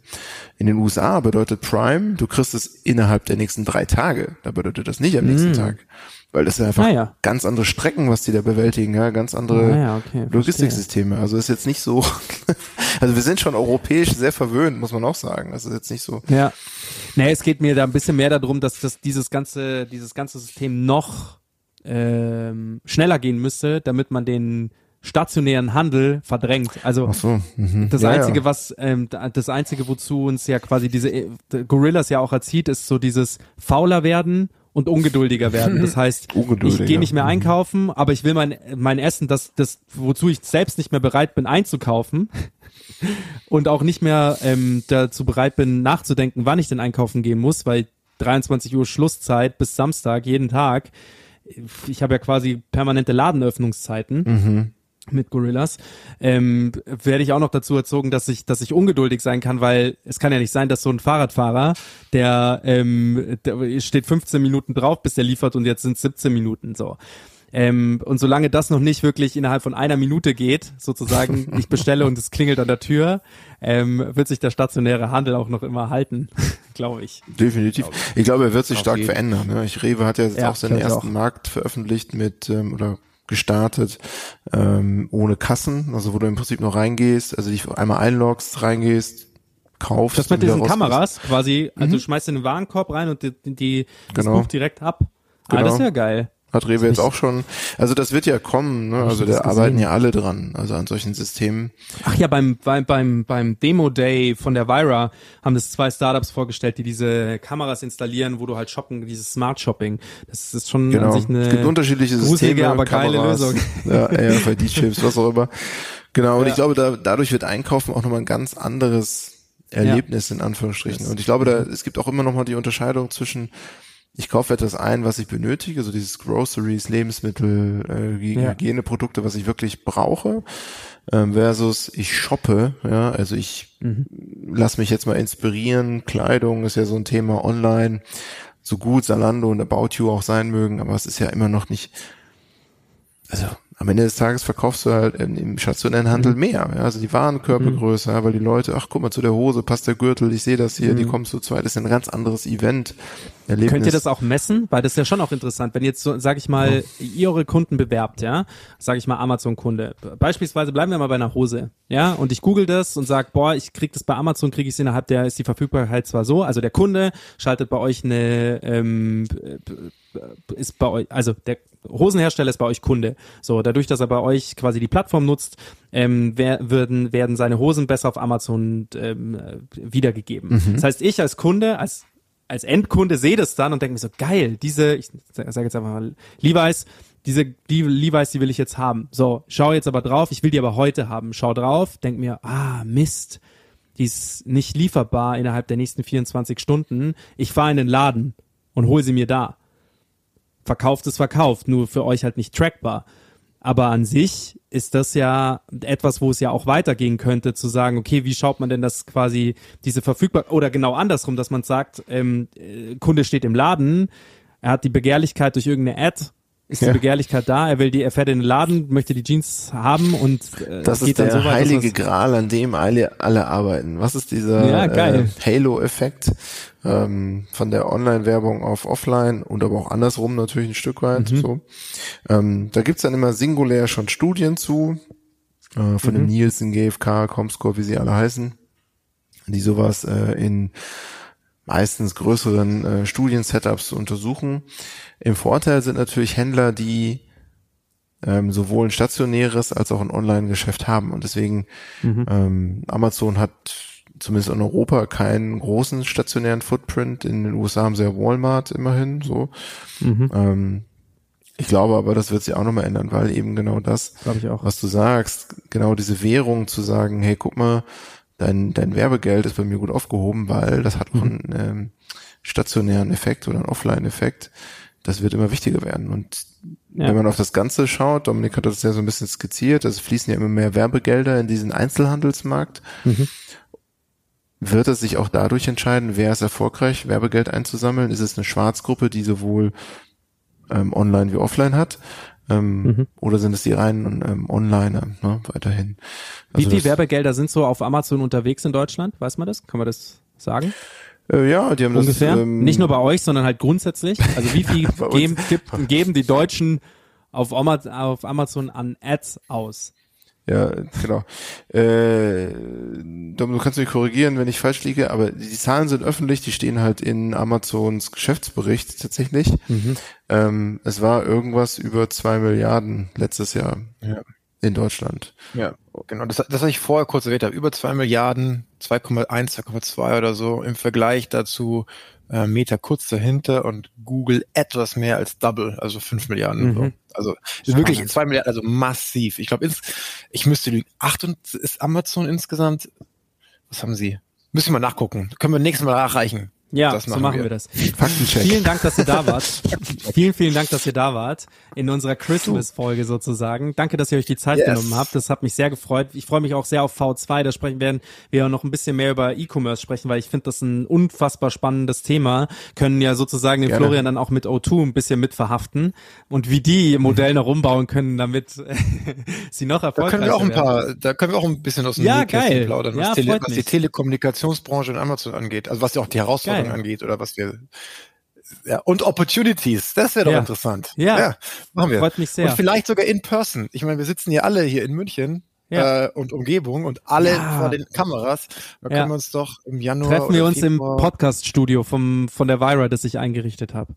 In den USA bedeutet Prime, du kriegst es innerhalb der nächsten drei Tage. Da bedeutet das nicht am nächsten Tag. Weil das sind einfach Ah, ja. ganz andere Strecken, was die da bewältigen, ja, ganz andere Ah, ja, okay, Logistiksysteme. Also ist jetzt nicht so, (laughs) also wir sind schon europäisch sehr verwöhnt, muss man auch sagen. Das ist jetzt nicht so. Ja. Nee, es geht mir da ein bisschen mehr darum, dass das dieses ganze, dieses ganze System noch ähm, schneller gehen müsste, damit man den stationären Handel verdrängt. Also so. Mhm. das Ja, einzige, ja. was ähm, da- das einzige, wozu uns ja quasi diese äh, Gorillas ja auch erzieht, ist so dieses fauler werden und ungeduldiger werden. Das heißt, (laughs) ich gehe nicht mehr Mhm. einkaufen, aber ich will mein mein Essen, das das wozu ich selbst nicht mehr bereit bin einzukaufen (laughs) und auch nicht mehr ähm, dazu bereit bin nachzudenken, wann ich denn einkaufen gehen muss, weil 23 Uhr Schlusszeit bis Samstag jeden Tag. Ich habe ja quasi permanente Ladenöffnungszeiten mit Gorillas, ähm, werde ich auch noch dazu erzogen, dass ich, dass ich ungeduldig sein kann, weil es kann ja nicht sein, dass so ein Fahrradfahrer, der, ähm, der steht 15 Minuten drauf, bis der liefert und jetzt sind 17 Minuten so. Ähm, und solange das noch nicht wirklich innerhalb von einer Minute geht, sozusagen, (laughs) ich bestelle und es klingelt an der Tür, ähm, wird sich der stationäre Handel auch noch immer halten, (laughs) glaube ich. Definitiv. Ich glaube, er wird sich Auf stark jeden. verändern. Ne? Ich Rewe hat ja jetzt Ja, auch seinen ersten auch. Markt veröffentlicht mit ähm, oder gestartet ähm, ohne Kassen, also wo du im Prinzip nur reingehst, also dich einmal einloggst, reingehst, kaufst. Das mit diesen. Kameras quasi, also du schmeißt in den Warenkorb rein und die, die das Genau. bucht direkt ab. Ah, Genau. das ist ja geil. Hat Rewe jetzt auch schon. Also das wird ja kommen. Ne? Also da arbeiten ja alle dran, also an solchen Systemen. Ach ja, beim, beim, beim, beim Demo-Day von der Vira haben das zwei Startups vorgestellt, die diese Kameras installieren, wo du halt shoppen, dieses Smart Shopping. Das ist schon Genau. an sich eine es gibt unterschiedliche gruselige, Systeme, aber geile Kameras, Lösung. Ja, (laughs) RFID-Chips, was auch immer. Genau. Und Ja. ich glaube, da, dadurch wird Einkaufen auch nochmal ein ganz anderes Erlebnis in Anführungsstrichen. Und ich glaube, da es gibt auch immer nochmal die Unterscheidung zwischen ich kaufe etwas ein, was ich benötige, so dieses Groceries, Lebensmittel, äh, Ja. Hygieneprodukte, was ich wirklich brauche, ähm, versus ich shoppe, ja, also ich Mhm. lass mich jetzt mal inspirieren, Kleidung ist ja so ein Thema online, so gut Salando und About You auch sein mögen, aber es ist ja immer noch nicht, also am Ende des Tages verkaufst du halt im, stationären Handel mehr. Ja? Also die Warenkörper Mhm. größer, weil die Leute, ach guck mal, zu der Hose passt der Gürtel, ich sehe das hier, die kommen zu zweit, das ist ein ganz anderes Event. Erlebnis. Mhm. Könnt ihr das auch messen? Weil das ist ja schon auch interessant. Wenn jetzt so, sag ich mal, ihr eure Kunden bewerbt, ja, sag ich mal Amazon-Kunde. Beispielsweise bleiben wir mal bei einer Hose, ja, und ich google das und sag, boah, ich krieg das bei Amazon, kriege ich es innerhalb der, ist die Verfügbarkeit zwar so, also der Kunde schaltet bei euch eine, ähm, ist bei euch, also der Hosenhersteller ist bei euch Kunde. So, dadurch, dass er bei euch quasi die Plattform nutzt, ähm, wer, werden, werden seine Hosen besser auf Amazon ähm, äh, wiedergegeben. Das heißt, ich als Kunde, als als Endkunde sehe das dann und denke mir so, geil, diese, ich sage jetzt einfach mal, Levi's, diese die Levi's, die will ich jetzt haben. So, schau jetzt aber drauf, ich will die aber heute haben. Schau drauf, denk mir, ah, Mist, die ist nicht lieferbar innerhalb der nächsten 24 Stunden. Ich fahre in den Laden und hol sie mir da. Verkauft ist verkauft, nur für euch halt nicht trackbar. Aber an sich ist das ja etwas, wo es ja auch weitergehen könnte, zu sagen, okay, wie schaut man denn das quasi, diese verfügbar, oder genau andersrum, dass man sagt, ähm, äh, Kunde steht im Laden, er hat die Begehrlichkeit durch irgendeine Ad, ist Ja. die Begehrlichkeit da, er will die, er fährt in den Laden, möchte die Jeans haben und äh, Das geht ist der dann so weit, heilige Gral, an dem alle, alle arbeiten. Was ist dieser Ja. Äh, Halo-Effekt ähm, von der Online-Werbung auf Offline und aber auch andersrum natürlich ein Stück weit. Mhm. So. Ähm, da gibt's dann immer singulär schon Studien zu, äh, von Mhm. dem Nielsen, GfK, Comscore, wie sie alle heißen, die sowas äh, in meistens größeren äh, Studien-Setups untersuchen. Im Vorteil sind natürlich Händler, die ähm, sowohl ein stationäres als auch ein Online-Geschäft haben. Und deswegen ähm, Amazon hat zumindest in Europa keinen großen stationären Footprint. In den USA haben sie ja Walmart immerhin so. Ähm, ich glaube aber, das wird sich auch nochmal ändern, weil eben genau das, was du sagst, genau diese Währung zu sagen, hey, guck mal, dein, dein Werbegeld ist bei mir gut aufgehoben, weil das hat auch einen ähm, stationären Effekt oder einen Offline-Effekt. Das wird immer wichtiger werden. Und Ja. wenn man auf das Ganze schaut, Dominik hat das ja so ein bisschen skizziert, es fließen ja immer mehr Werbegelder in diesen Einzelhandelsmarkt. Wird es sich auch dadurch entscheiden, wer ist erfolgreich, Werbegeld einzusammeln? Ist es eine Schwarzgruppe, die sowohl ähm, online wie offline hat? Ähm, Oder sind es die reinen ähm, Onliner ne, weiterhin? Wie Also viel das- Werbegelder sind so auf Amazon unterwegs in Deutschland? Weiß man das? Kann man das sagen? Äh, ja, die haben Ungefähr? das. Ähm, Nicht nur bei euch, sondern halt grundsätzlich. Also wie viel (laughs) geben, geben die Deutschen auf Amazon an Ads aus? Ja, genau. Äh, du kannst mich korrigieren, wenn ich falsch liege, aber die Zahlen sind öffentlich, die stehen halt in Amazons Geschäftsbericht tatsächlich. Mhm. Ähm, es war irgendwas über zwei Milliarden letztes Jahr Ja. In Deutschland. Ja, genau. Das, das, was ich vorher kurz erwähnt habe, über zwei Milliarden, 2,1, 2,2 oder so im Vergleich dazu äh, Meta kurz dahinter und Google etwas mehr als Double, also fünf Milliarden. Mhm. So. Also ist wirklich zwei Milliarden, also massiv. Ich glaube, ich müsste lügen. Acht und ist Amazon insgesamt, was haben sie? Müssen wir mal nachgucken. Können wir nächstes Mal nachreichen. Ja, Das so machen machen wir. wir das. (laughs) Faktencheck. Vielen Dank, dass ihr da wart. (laughs) vielen, vielen Dank, dass ihr da wart. In unserer Christmas-Folge sozusagen. Danke, dass ihr euch die Zeit Yes. genommen habt. Das hat mich sehr gefreut. Ich freue mich auch sehr auf V2. Da sprechen werden wir noch ein bisschen mehr über E-Commerce sprechen, weil ich finde das ein unfassbar spannendes Thema. Können ja sozusagen den Gerne. Florian dann auch mit O2 ein bisschen mit verhaften. Und wie die Modelle noch rumbauen können, damit (laughs) sie noch Da erfolgreicher können wir auch ein werden. paar, da können wir auch ein bisschen aus dem Ja, Nähkästchen plaudern, Ja, was, Tele, freut was die. Telekommunikationsbranche und Amazon angeht. Also was ja auch die Geil. angeht oder was wir ja, und Opportunities, das wäre doch Ja. interessant. Ja. machen wir. Freut mich sehr. Und vielleicht sogar in person. Ich meine, wir sitzen ja alle hier in München Ja. äh, und Umgebung und alle Ja. vor den Kameras. Da Ja. können wir uns doch im Januar Treffen wir uns im Februar- Podcast-Studio vom, von der Vira, das ich eingerichtet habe.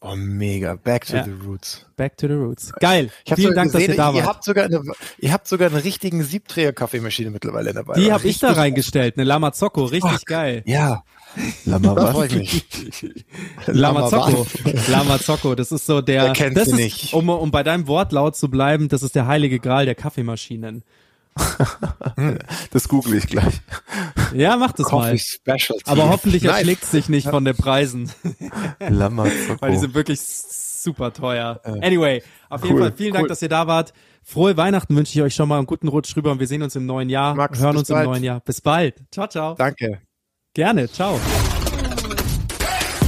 Oh, mega. Back to Ja. the roots. Back to the Roots. Geil. Vielen sogar Dank, dass gesehen, ihr da ihr wart. habt sogar eine, ihr habt sogar einen richtigen Siebträger-Kaffeemaschine mittlerweile dabei. Die habe ich da reingestellt, eine Lamazocco, richtig geil. Ja, Lama was? freue ich mich. (laughs) Lamazocco. Lamazocco, das ist so der, Wer kennt das ist, nicht? Um, um bei deinem Wortlaut zu bleiben, das ist der heilige Gral der Kaffeemaschinen. (laughs) Das google ich gleich. Ja, mach das Coffee mal. Specialty. Aber hoffentlich erschlägt sich nicht von den Preisen, (laughs) Lama weil die sind wirklich super teuer. Anyway, auf jeden Cool, Fall vielen Dank, dass ihr da wart. Frohe Weihnachten wünsche ich euch schon mal einen guten Rutsch rüber und wir sehen uns im neuen Jahr, Max, hören uns im bald. neuen Jahr. Bis bald. Ciao, ciao. Danke. Gerne. Ciao.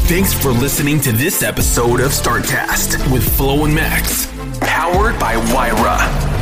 Thanks for listening to this episode of StartCast with Flo and Max. Powered by Wyra.